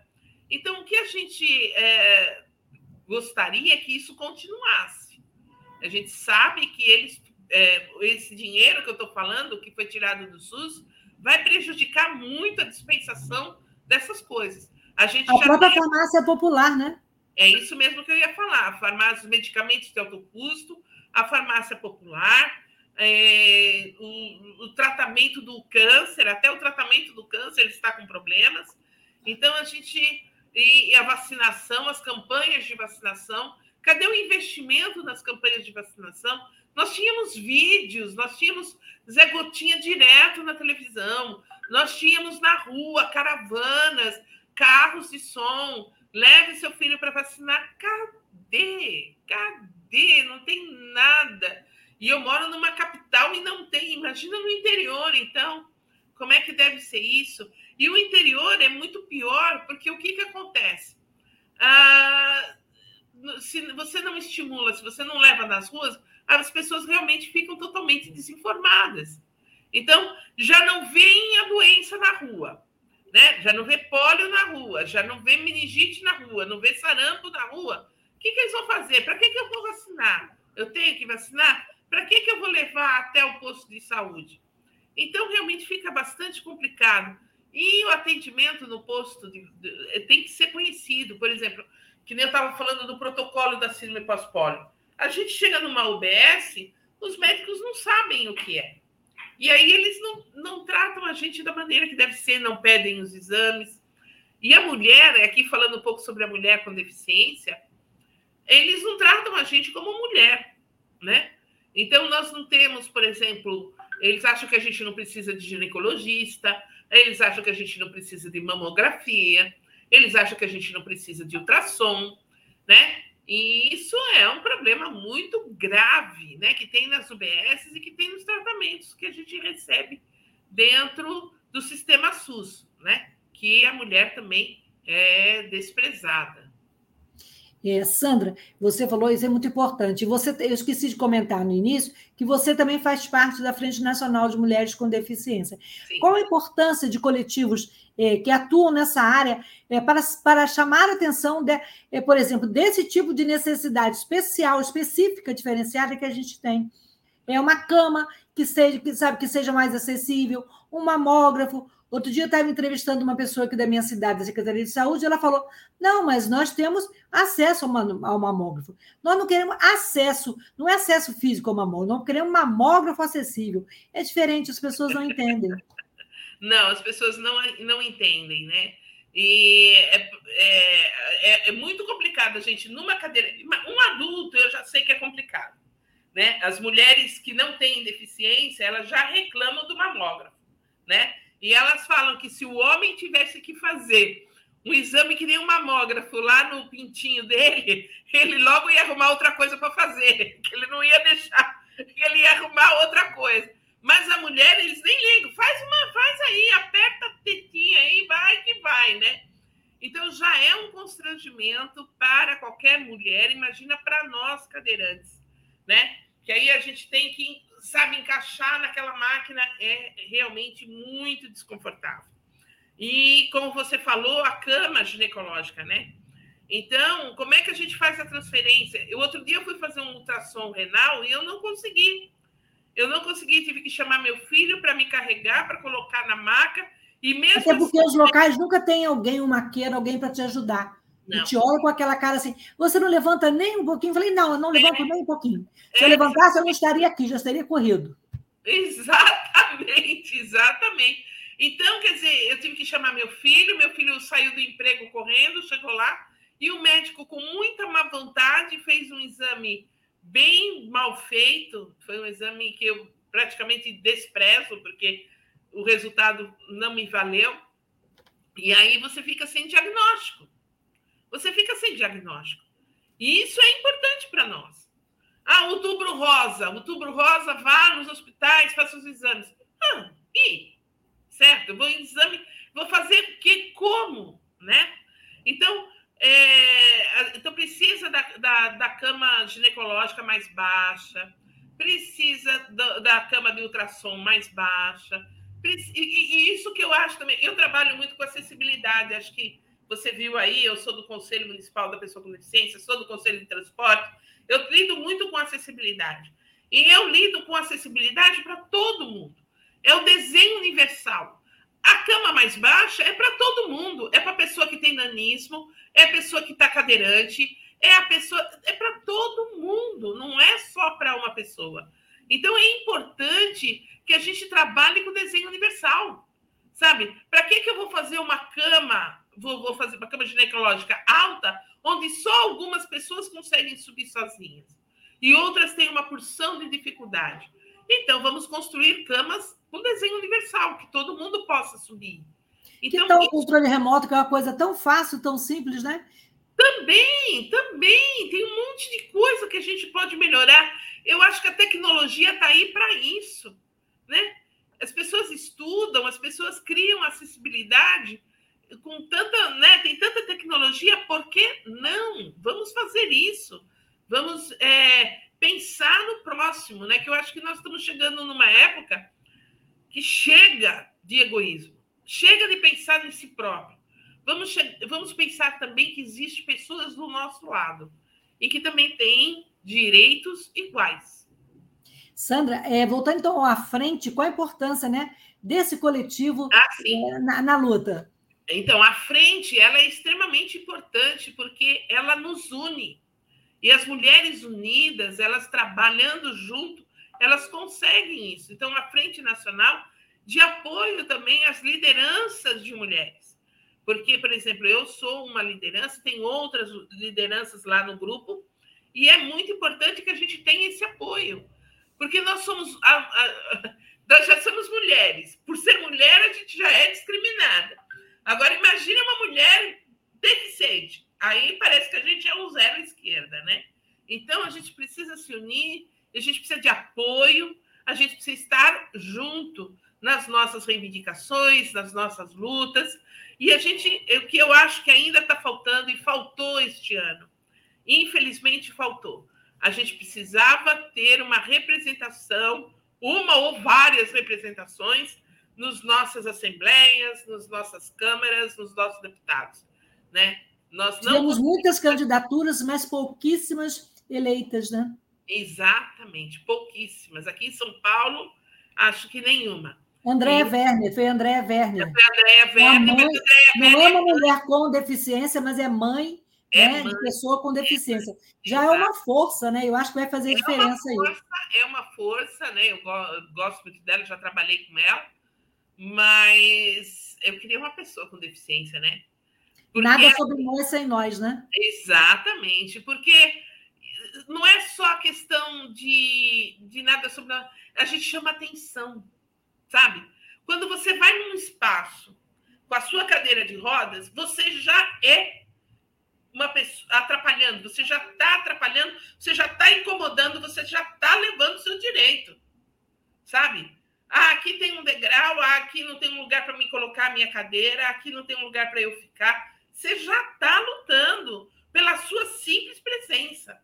Então, o que a gente é, gostaria é que isso continuasse. A gente sabe que eles, é, esse dinheiro que eu estou falando, que foi tirado do SUS, vai prejudicar muito a dispensação dessas coisas. A, gente a própria tem... farmácia popular, né? É isso mesmo que eu ia falar. Farmácia, os medicamentos de alto custo, a farmácia popular, é, o, o, tratamento do câncer, até o tratamento do câncer está com problemas. Então, a gente. E a vacinação, as campanhas de vacinação. Cadê o investimento nas campanhas de vacinação? Nós tínhamos vídeos, nós tínhamos Zé Gotinha direto na televisão, nós tínhamos na rua caravanas, carros de som, leve seu filho para vacinar. Cadê? Cadê? Não tem nada. E eu moro numa capital e não tem. Imagina no interior, então. Como é que deve ser isso? E o interior é muito pior, porque o que, que acontece? Ah, se você não estimula, se você não leva nas ruas, as pessoas realmente ficam totalmente desinformadas. Então, já não veem a doença na rua né? Já não vê pólio na rua, já não vê meningite na rua, não vê sarampo na rua. O que, que eles vão fazer? Para que, que eu vou vacinar? Eu tenho que vacinar? Para que, que eu vou levar até o posto de saúde? Então, realmente fica bastante complicado. E o atendimento no posto de, de, tem que ser conhecido. Por exemplo, que nem eu estava falando do protocolo da síndrome pós-pólio. A gente chega numa UBS, os médicos não sabem o que é. E aí eles não, não tratam a gente da maneira que deve ser, não pedem os exames. E a mulher, aqui falando um pouco sobre a mulher com deficiência, eles não tratam a gente como mulher, né? Então, nós não temos, por exemplo, eles acham que a gente não precisa de ginecologista, eles acham que a gente não precisa de mamografia, eles acham que a gente não precisa de ultrassom, né? E isso é um problema muito grave, né, que tem nas UBS e que tem nos tratamentos que a gente recebe dentro do sistema SUS, né, que a mulher também é desprezada. É, Sandra, você falou isso é muito importante. Você, eu esqueci de comentar no início que você também faz parte da Frente Nacional de Mulheres com Deficiência. Sim. Qual a importância de coletivos é, que atuam nessa área é, para, para chamar a atenção, de, é, por exemplo, desse tipo de necessidade especial, específica, diferenciada que a gente tem? É uma cama que seja, que sabe que seja mais acessível, um mamógrafo, Outro dia eu estava entrevistando uma pessoa aqui da minha cidade, da Secretaria de Saúde, e ela falou: não, mas nós temos acesso ao mamógrafo. Nós não queremos acesso, não é acesso físico ao mamógrafo, nós queremos mamógrafo acessível. É diferente, as pessoas não entendem. Não, as pessoas não, não entendem, né? E é, é, é, é muito complicado, gente. Numa cadeira. Um adulto, eu já sei que é complicado. Né? As mulheres que não têm deficiência, elas já reclamam do mamógrafo, né? E elas falam que se o homem tivesse que fazer um exame que nem um mamógrafo lá no pintinho dele, ele logo ia arrumar outra coisa para fazer, que ele não ia deixar, que ele ia arrumar outra coisa. Mas a mulher, eles nem ligam, faz uma, faz aí, aperta a tetinha aí, vai que vai, né? Então já é um constrangimento para qualquer mulher, imagina para nós cadeirantes, né? Que aí a gente tem que sabe, encaixar naquela máquina é realmente muito desconfortável. E, como você falou, a cama ginecológica, né? Então, como é que a gente faz a transferência? Eu, outro dia eu fui fazer um ultrassom renal e eu não consegui. Eu não consegui, tive que chamar meu filho para me carregar, para colocar na maca. E mesmo Até porque assim, os locais nunca tem alguém, um maqueiro, alguém para te ajudar. Não. E te olha com aquela cara assim, você não levanta nem um pouquinho? Eu falei, não, eu não levanto é. nem um pouquinho. Se é. eu levantasse, eu não estaria aqui, já teria corrido. Exatamente, exatamente. Então, quer dizer, eu tive que chamar meu filho, meu filho saiu do emprego correndo, chegou lá, e o médico, com muita má vontade, fez um exame bem mal feito. Foi um exame que eu praticamente desprezo, porque o resultado não me valeu. E aí você fica sem diagnóstico. Você fica sem diagnóstico. E isso é importante para nós. Ah, outubro rosa. Outubro rosa, vá nos hospitais, faça os exames. Ah, e? Certo? Eu vou exame, vou fazer o que? Como? Né? Então, é, então precisa da, da, da, cama ginecológica mais baixa, precisa da, da cama de ultrassom mais baixa. E, e, isso que eu acho também. Eu trabalho muito com acessibilidade. Acho que você viu aí, eu sou do Conselho Municipal da Pessoa com Deficiência, sou do Conselho de Transporte. Eu lido muito com acessibilidade. E eu lido com acessibilidade para todo mundo. É o desenho universal. A cama mais baixa é para todo mundo. É para a pessoa que tem nanismo, é a pessoa que está cadeirante, é a pessoa. É para todo mundo, não é só para uma pessoa. Então é importante que a gente trabalhe com desenho universal. Sabe? Para que, que eu vou fazer uma cama, vou, vou fazer uma cama ginecológica alta, onde só algumas pessoas conseguem subir sozinhas e outras têm uma porção de dificuldade? Então, vamos construir camas com desenho universal, que todo mundo possa subir. Então, que tal o controle remoto, que é uma coisa tão fácil, tão simples, né? Também, também. Tem um monte de coisa que a gente pode melhorar. Eu acho que a tecnologia está aí para isso. Né? As pessoas estudam, as pessoas criam acessibilidade com tanta, né, tem tanta tecnologia, por que não? Vamos fazer isso. Vamos é, pensar no próximo, né? Que eu acho que nós estamos chegando numa época que chega de egoísmo, chega de pensar em si próprio. Vamos, vamos pensar também que existem pessoas do nosso lado e que também têm direitos iguais. Sandra, é, voltando então à frente, qual a importância né, desse coletivo ah, é, na, na luta? Então, a frente ela é extremamente importante porque ela nos une. E as mulheres unidas, elas trabalhando junto, elas conseguem isso. Então, a Frente Nacional de apoio também às lideranças de mulheres. Porque, por exemplo, eu sou uma liderança, tem outras lideranças lá no grupo, e é muito importante que a gente tenha esse apoio. Porque nós somos. A, a, nós já somos mulheres. Por ser mulher, a gente já é discriminada. Agora, imagine uma mulher deficiente aí parece que a gente é um zero esquerda, né? Então a gente precisa se unir, a gente precisa de apoio, a gente precisa estar junto nas nossas reivindicações, nas nossas lutas. E a gente, o que eu acho que ainda está faltando e faltou este ano, infelizmente faltou. A gente precisava ter uma representação, uma ou várias representações nos nossas assembleias, nas nossas câmaras, nos nossos deputados, né? Nós não Tivemos muitas candidaturas, mas pouquíssimas eleitas, né? Exatamente, pouquíssimas. Aqui em São Paulo, acho que nenhuma. Andréa Werner, foi Andréa Werner. Foi Andréa Werner, mãe, não é uma mulher com deficiência, mas é mãe, é né, mãe, de pessoa com deficiência. Já Exato. é uma força, né? Eu acho que vai fazer é diferença força, aí. É uma força, né? Eu gosto muito dela, já trabalhei com ela, mas eu queria uma pessoa com deficiência, né? Porque Nada sobre nós sem nós, né? Exatamente, porque não é só a questão de, de nada sobre nós, a gente chama atenção, sabe? Quando você vai num espaço com a sua cadeira de rodas, você já é uma pessoa atrapalhando, você já está atrapalhando, você já está incomodando, você já está levando o seu direito, sabe? Ah, aqui tem um degrau, ah, aqui não tem um lugar para me colocar a minha cadeira, aqui não tem um lugar para eu ficar você já está lutando pela sua simples presença.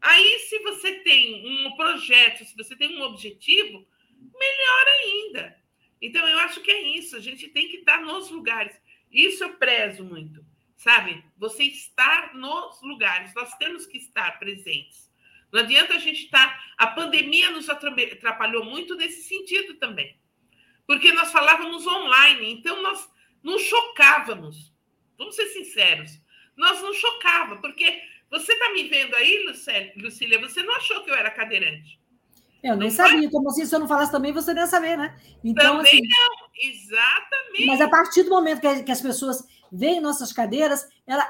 Aí, se você tem um projeto, se você tem um objetivo, melhor ainda. Então, eu acho que é isso. A gente tem que estar nos lugares. Isso eu prezo muito, sabe? Você estar nos lugares. Nós temos que estar presentes. Não adianta a gente estar. Tá... A pandemia nos atrapalhou muito nesse sentido também. Porque nós falávamos online, então nós não chocávamos. Vamos ser sinceros. Nós não chocava, porque você está me vendo aí, Lucília, você não achou que eu era cadeirante. Eu nem não sabia, como assim, se eu não falasse também, você nem ia saber, né? Então, também assim, não, exatamente. Mas a partir do momento que as pessoas veem nossas cadeiras, ela,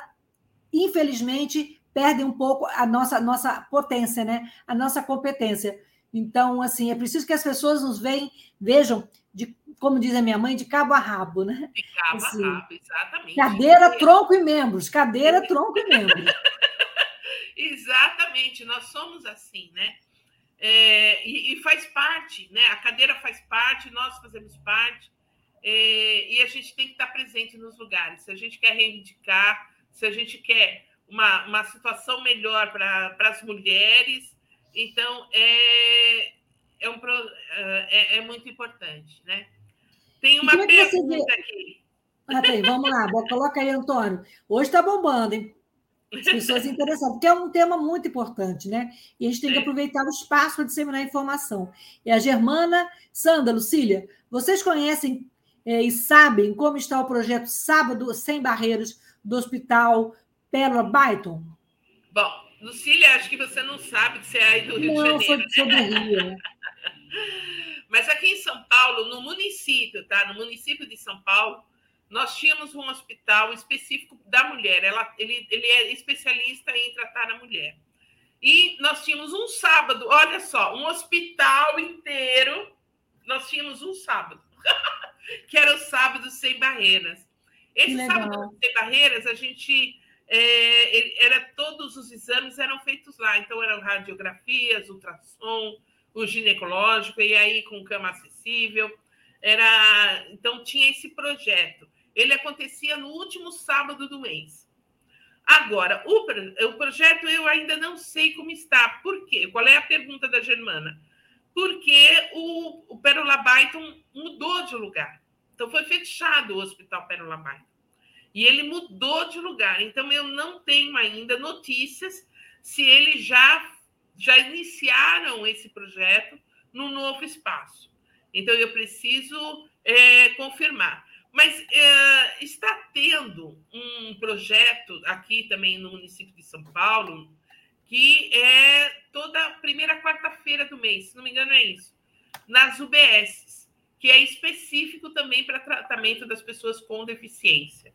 infelizmente, perde um pouco a nossa, nossa potência, né? A nossa competência. Então, assim, é preciso que as pessoas nos veem, vejam, de, como diz a minha mãe, de cabo a rabo, né? De cabo assim, a rabo, exatamente. Cadeira, tronco e membros. Cadeira, tronco e membros. exatamente, nós somos assim, né? É, e, e, faz parte, né? A cadeira faz parte, nós fazemos parte, é, e a gente tem que estar presente nos lugares. Se a gente quer reivindicar, se a gente quer uma, uma situação melhor para as mulheres, então é, é, um, é, é muito importante, né? Tem uma é pergunta aqui. Ah, tem, vamos lá, coloca aí, Antônio. Hoje está bombando, hein? As pessoas interessadas, porque é um tema muito importante, né? E a gente tem que aproveitar o espaço para disseminar informação. E a Germana, Sandra, Lucília, vocês conhecem é, e sabem como está o projeto Sábado Sem Barreiras do Hospital Pérola Byton? Bom, Lucília, acho que você não sabe que você é aí do Rio não, de Janeiro. Não, sou, do Rio. Mas aqui em São Paulo, no município, tá? No município de São Paulo, nós tínhamos um hospital específico da mulher. Ela, ele, ele é especialista em tratar a mulher. E nós tínhamos um sábado, olha só, um hospital inteiro. Nós tínhamos um sábado, que era o sábado sem barreiras. Esse sábado sem barreiras, a gente é, era todos os exames eram feitos lá. Então eram radiografias, ultrassom, o ginecológico e aí com cama acessível. Era então tinha esse projeto ele acontecia no último sábado do mês. Agora, o, o projeto eu ainda não sei como está. Por quê? Qual é a pergunta da Germana? Porque o, o Pérola Byton mudou de lugar. Então, foi fechado o Hospital Pérola Byton. E ele mudou de lugar. Então, eu não tenho ainda notícias se eles já, já iniciaram esse projeto no novo espaço. Então, eu preciso é, confirmar. Mas é, está tendo um projeto aqui também no município de São Paulo, que é toda primeira quarta-feira do mês, se não me engano, é isso, nas UBSs, que é específico também para tratamento das pessoas com deficiência.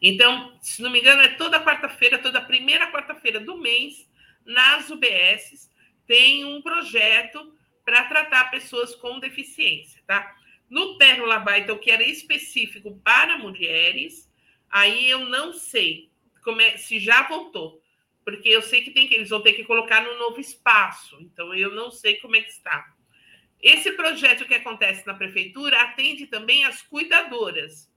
Então, se não me engano, é toda quarta-feira, toda primeira quarta-feira do mês, nas UBSs, tem um projeto para tratar pessoas com deficiência, tá? No Pérola Baita, o que era específico para mulheres, aí eu não sei é, se já voltou, porque eu sei que, tem que eles vão ter que colocar no novo espaço, então eu não sei como é que está. Esse projeto que acontece na prefeitura atende também as cuidadoras.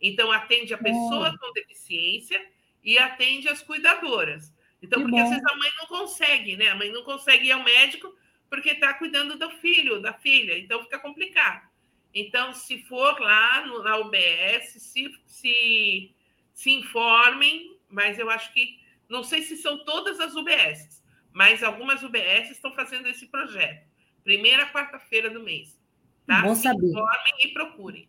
Então, atende a pessoa com deficiência e atende as cuidadoras. Então, que porque bom. às vezes a mãe não consegue, né? A mãe não consegue ir ao médico porque está cuidando do filho, da filha, então fica complicado. Então, se for lá no, na UBS, se, se, se informem, mas eu acho que, não sei se são todas as UBS, mas algumas UBS estão fazendo esse projeto. Primeira quarta-feira do mês. Tá? Bom saber. Se informem e procurem.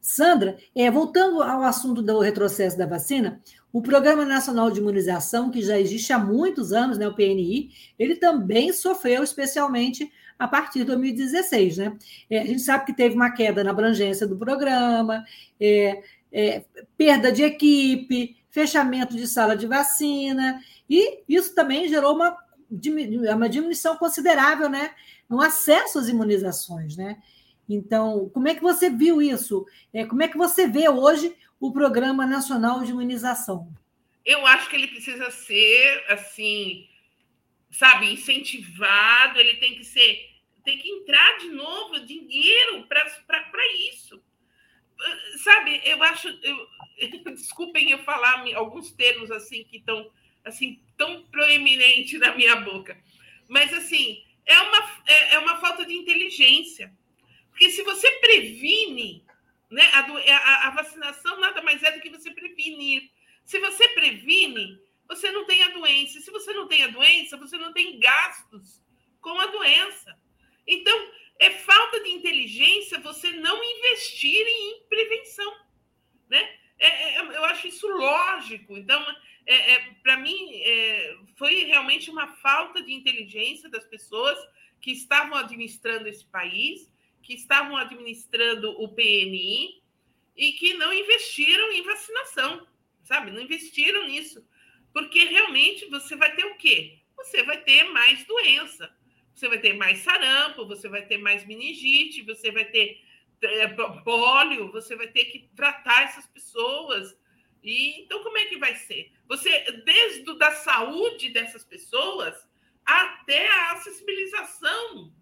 Sandra, é, voltando ao assunto do retrocesso da vacina, o Programa Nacional de Imunização, que já existe há muitos anos, né, o PNI, ele também sofreu especialmente a partir de 2016. Né? É, a gente sabe que teve uma queda na abrangência do programa, é, é, perda de equipe, fechamento de sala de vacina, e isso também gerou uma, uma diminuição considerável né, no acesso às imunizações. Né? Então, como é que você viu isso? É, como é que você vê hoje o Programa Nacional de Imunização? Eu acho que ele precisa ser assim, sabe, incentivado, ele tem que ser tem que entrar de novo dinheiro para isso. Sabe, eu acho. Eu, desculpem eu falar alguns termos assim que estão assim, tão proeminentes na minha boca. Mas assim, é uma, é, é uma falta de inteligência. Porque se você previne, né, a, a, a vacinação nada mais é do que você prevenir. Se você previne, você não tem a doença. Se você não tem a doença, você não tem gasto Então, é falta de inteligência você não investir em prevenção, né? É, é, eu acho isso lógico. Então, é, é para mim, é, foi realmente uma falta de inteligência das pessoas que estavam administrando esse país, que estavam administrando o PNI e que não investiram em vacinação, sabe? Não investiram nisso. Porque realmente você vai ter o quê? Você vai ter mais doença. Você vai ter mais sarampo, você vai ter mais meningite, você vai ter é, pólio, você vai ter que tratar essas pessoas. E então como é que vai ser? Você desde da saúde dessas pessoas até a acessibilização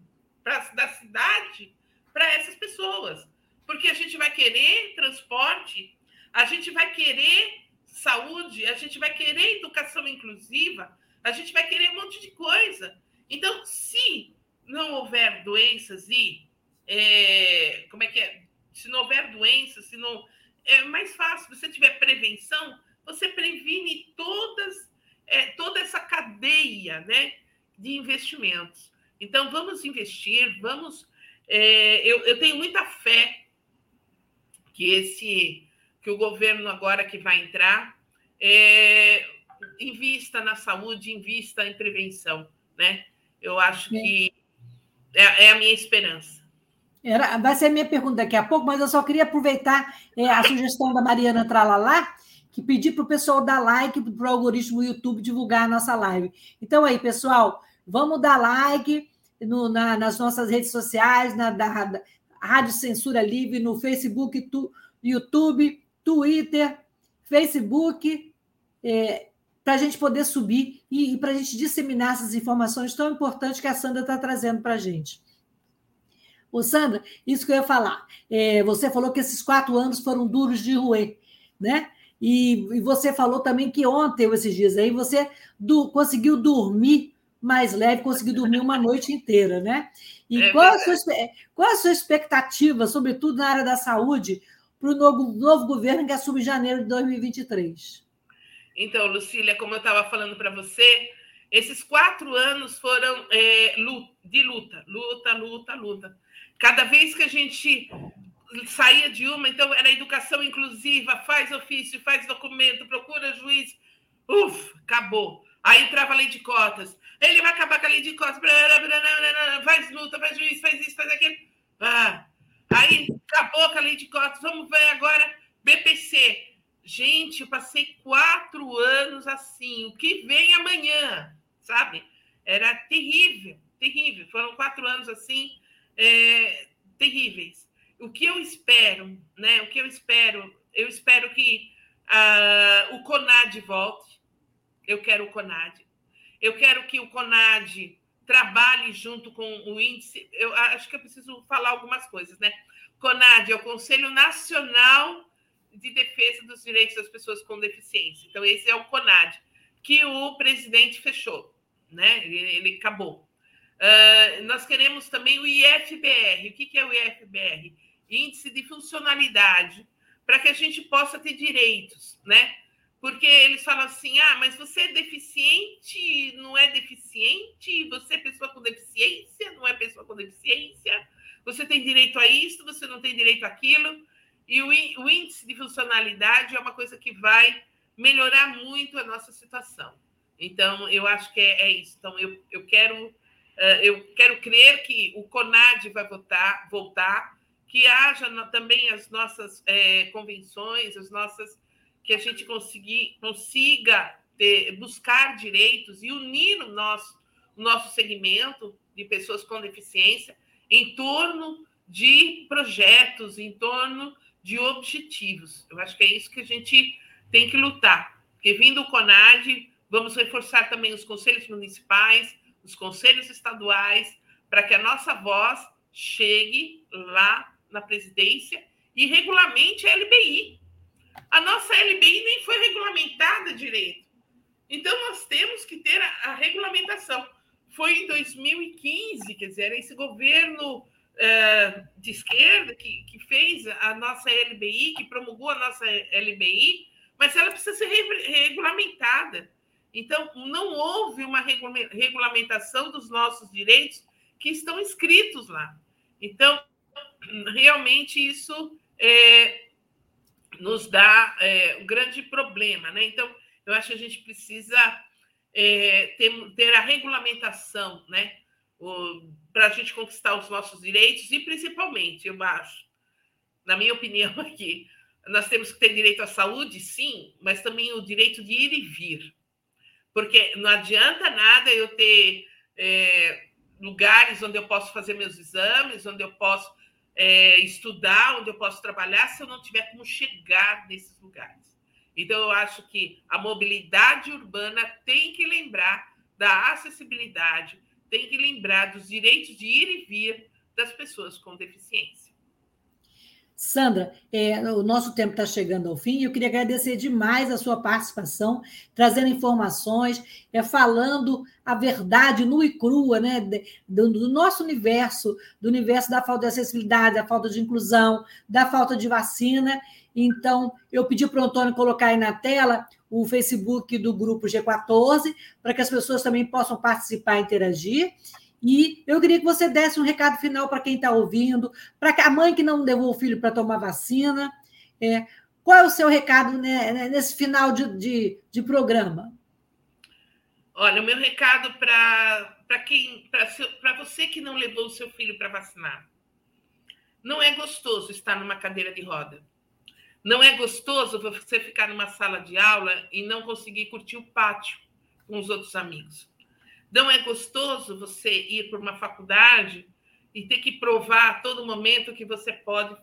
pra, da cidade para essas pessoas. Porque a gente vai querer transporte, a gente vai querer saúde, a gente vai querer educação inclusiva, a gente vai querer um monte de coisa. Então, se não houver doenças e é, como é que é? Se não houver doenças, se não é mais fácil. Se você tiver prevenção, você previne todas é, toda essa cadeia, né, de investimentos. Então, vamos investir, vamos. É, eu, eu tenho muita fé que esse que o governo agora que vai entrar é, invista na saúde, invista em prevenção, né? Eu acho que é, é a minha esperança. Era, vai ser a minha pergunta daqui a pouco, mas eu só queria aproveitar é, a sugestão da Mariana Tralalá, que pedir para o pessoal dar like para o algoritmo do YouTube divulgar a nossa live. Então, aí, pessoal, vamos dar like no, na, nas nossas redes sociais, na da, da Rádio Censura Livre, no Facebook, tu, YouTube, Twitter, Facebook, é, para a gente poder subir e, e para a gente disseminar essas informações tão importantes que a Sandra está trazendo para a gente. Ô, Sandra, isso que eu ia falar. É, você falou que esses quatro anos foram duros de roer, né? E, e você falou também que ontem, esses dias aí, você do, conseguiu dormir mais leve, conseguiu dormir uma noite inteira, né? E é qual, a sua, qual a sua expectativa, sobretudo na área da saúde, para o novo, novo governo que assume em janeiro de 2023? Então, Lucília, como eu estava falando para você, esses quatro anos foram é, de luta, luta, luta, luta. Cada vez que a gente saía de uma, então era educação inclusiva, faz ofício, faz documento, procura juiz, uf, acabou. Aí entrava a lei de cotas. Ele vai acabar com a lei de cotas, faz luta, faz juiz, faz isso, faz aquilo. Ah, Aí acabou com a lei de cotas, vamos ver agora BPC. Gente, eu passei quatro anos assim. O que vem amanhã, sabe? Era terrível, terrível. Foram quatro anos assim, é, terríveis. O que eu espero, né? O que eu espero, eu espero que uh, o CONAD volte. Eu quero o CONAD. Eu quero que o CONAD trabalhe junto com o índice. Eu acho que eu preciso falar algumas coisas, né? CONAD é o Conselho Nacional de Defesa dos Direitos das Pessoas com Deficiência. Então, esse é o CONAD, que o presidente fechou, né? Ele, ele acabou. Uh, nós queremos também o IFBR. O que, que é o IFBR? Índice de Funcionalidade, para que a gente possa ter direitos, né? Porque eles falam assim: ah, mas você é deficiente, não é deficiente, você é pessoa com deficiência, não é pessoa com deficiência, você tem direito a isso, você não tem direito àquilo. E o, índice de funcionalidade é uma coisa que vai melhorar muito a nossa situação. Então, eu acho que é, é isso. Então, eu, eu quero. Uh, eu quero crer que o CONAD vai votar, voltar, que haja também as nossas é, convenções, as nossas que a gente conseguir, consiga ter, buscar direitos e unir o nosso, o nosso segmento de pessoas com deficiência em torno de projetos, em torno de objetivos. Eu acho que é isso que a gente tem que lutar. Porque vindo o CONAD, vamos reforçar também os conselhos municipais, os conselhos estaduais, para que a nossa voz chegue lá na presidência e regulamente a LBI. A nossa LBI nem foi regulamentada direito. Então, nós temos que ter a, a regulamentação. Foi em 2015, quer dizer, esse governo uh, de esquerda que, que fez a nossa LBI, que promulgou a nossa LBI, mas ela precisa ser re regulamentada. Então, não houve uma regulamentação dos nossos direitos que estão inscritos lá. Então, realmente isso é, nos dá é, um grande problema, né? Então, eu acho que a gente precisa é, ter, ter a regulamentação, né? Para a gente conquistar os nossos direitos e, principalmente, eu acho, na minha opinião aqui, nós temos que ter direito à saúde, sim, mas também o direito de ir e vir. Porque não adianta nada eu ter é, lugares onde eu posso fazer meus exames, onde eu posso é, estudar, onde eu posso trabalhar, se eu não tiver como chegar nesses lugares. Então, eu acho que a mobilidade urbana tem que lembrar da acessibilidade, tem que lembrar dos direitos de ir e vir das pessoas com deficiência. Sandra, é, o nosso tempo está chegando ao fim e eu queria agradecer demais a sua participação, trazendo informações, é, falando a verdade nua e crua né, do, do, nosso universo, do universo da falta de acessibilidade, da falta de inclusão, da falta de vacina. Então, eu pedi para o Antônio colocar aí na tela o Facebook do Grupo G14, para que as pessoas também possam participar e interagir. E eu queria que você desse um recado final para quem está ouvindo, para a mãe que não levou o filho para tomar vacina. É, qual é o seu recado né, né nesse final de, de, de, programa? Olha, o meu recado para quem, para você que não levou o seu filho para vacinar. Não é gostoso estar numa cadeira de roda. Não é gostoso você ficar numa sala de aula e não conseguir curtir o pátio com os outros amigos. Não é gostoso você ir para uma faculdade e ter que provar a todo momento que você pode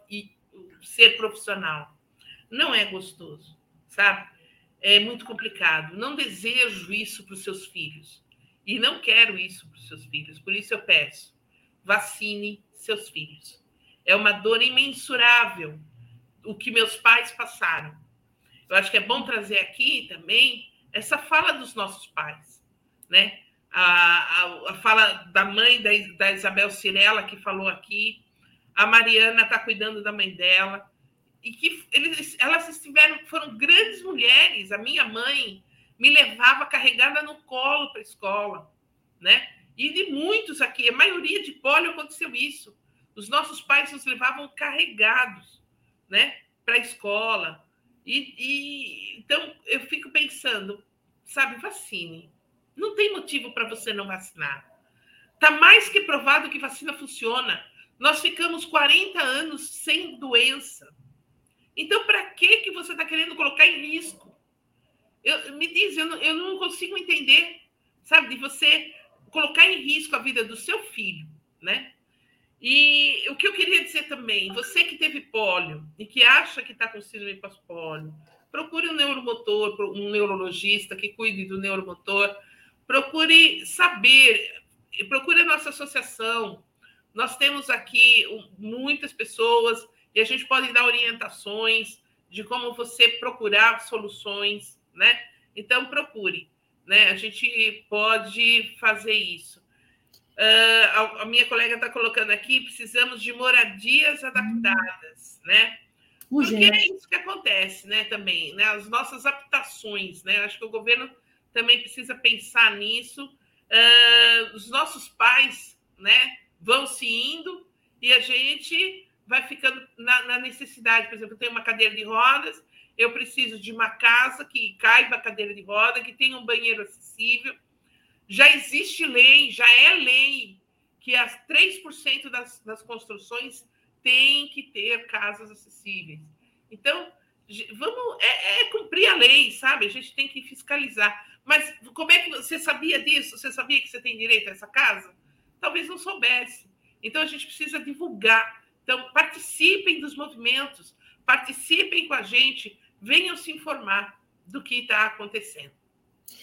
ser profissional. Não é gostoso, sabe? É muito complicado. Não desejo isso para os seus filhos. E não quero isso para os seus filhos. Por isso eu peço: vacine seus filhos. É uma dor imensurável o que meus pais passaram. Eu acho que é bom trazer aqui também essa fala dos nossos pais, né? A, a, a fala da mãe da, da Isabel Cirela, que falou aqui, a Mariana está cuidando da mãe dela, e que eles, elas estiveram, foram grandes mulheres. A minha mãe me levava carregada no colo para a escola, né? E de muitos aqui, a maioria de pólio aconteceu isso. Os nossos pais nos levavam carregados, né, para a escola. E, e então eu fico pensando, sabe, vacine, não tem motivo para você não vacinar. Está mais que provado que vacina funciona. Nós ficamos 40 anos sem doença. Então, para que, que você está querendo colocar em risco? Eu, me diz, eu não, eu não consigo entender, sabe, de você colocar em risco a vida do seu filho, né? E o que eu queria dizer também, você que teve pólio e que acha que está com síndrome pós-pólio, procure um neuromotor, um neurologista que cuide do neuromotor, procure saber, procure a nossa associação. Nós temos aqui muitas pessoas e a gente pode dar orientações de como você procurar soluções, né? Então procure, né? A gente pode fazer isso. Uh, a, minha colega está colocando aqui, precisamos de moradias adaptadas, né? Porque é isso que acontece, né? Também, né? As nossas adaptações, né? Acho que o governo também precisa pensar nisso. Uh, os nossos pais né, vão se indo e a gente vai ficando na, na, necessidade. Por exemplo, eu tenho uma cadeira de rodas, eu preciso de uma casa que caiba a cadeira de roda, que tenha um banheiro acessível. Já existe lei, já é lei, que as 3% das, das construções têm que ter casas acessíveis. Então, vamos é, é, cumprir a lei, sabe? A gente tem que fiscalizar. Mas como é que você sabia disso? Você sabia que você tem direito a essa casa? Talvez não soubesse. Então a gente precisa divulgar. Então participem dos movimentos, participem com a gente, venham se informar do que está acontecendo.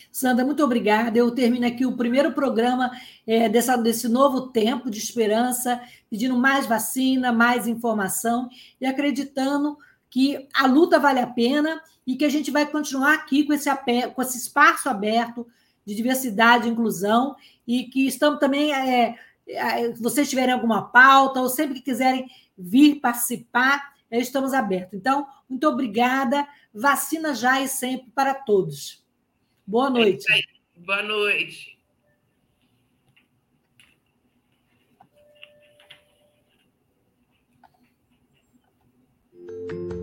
Sandra, muito obrigada. Eu termino aqui o primeiro programa é, dessa, desse novo tempo de esperança, pedindo mais vacina, mais informação e acreditando que a luta vale a pena e que a gente vai continuar aqui com esse, com esse espaço aberto de diversidade e inclusão e que estamos também. É, é vocês tiverem alguma pauta ou sempre que quiserem vir participar, é, estamos abertos. Então, muito obrigada. Vacina já e sempre para todos. Boa é noite. Boa noite. Boa noite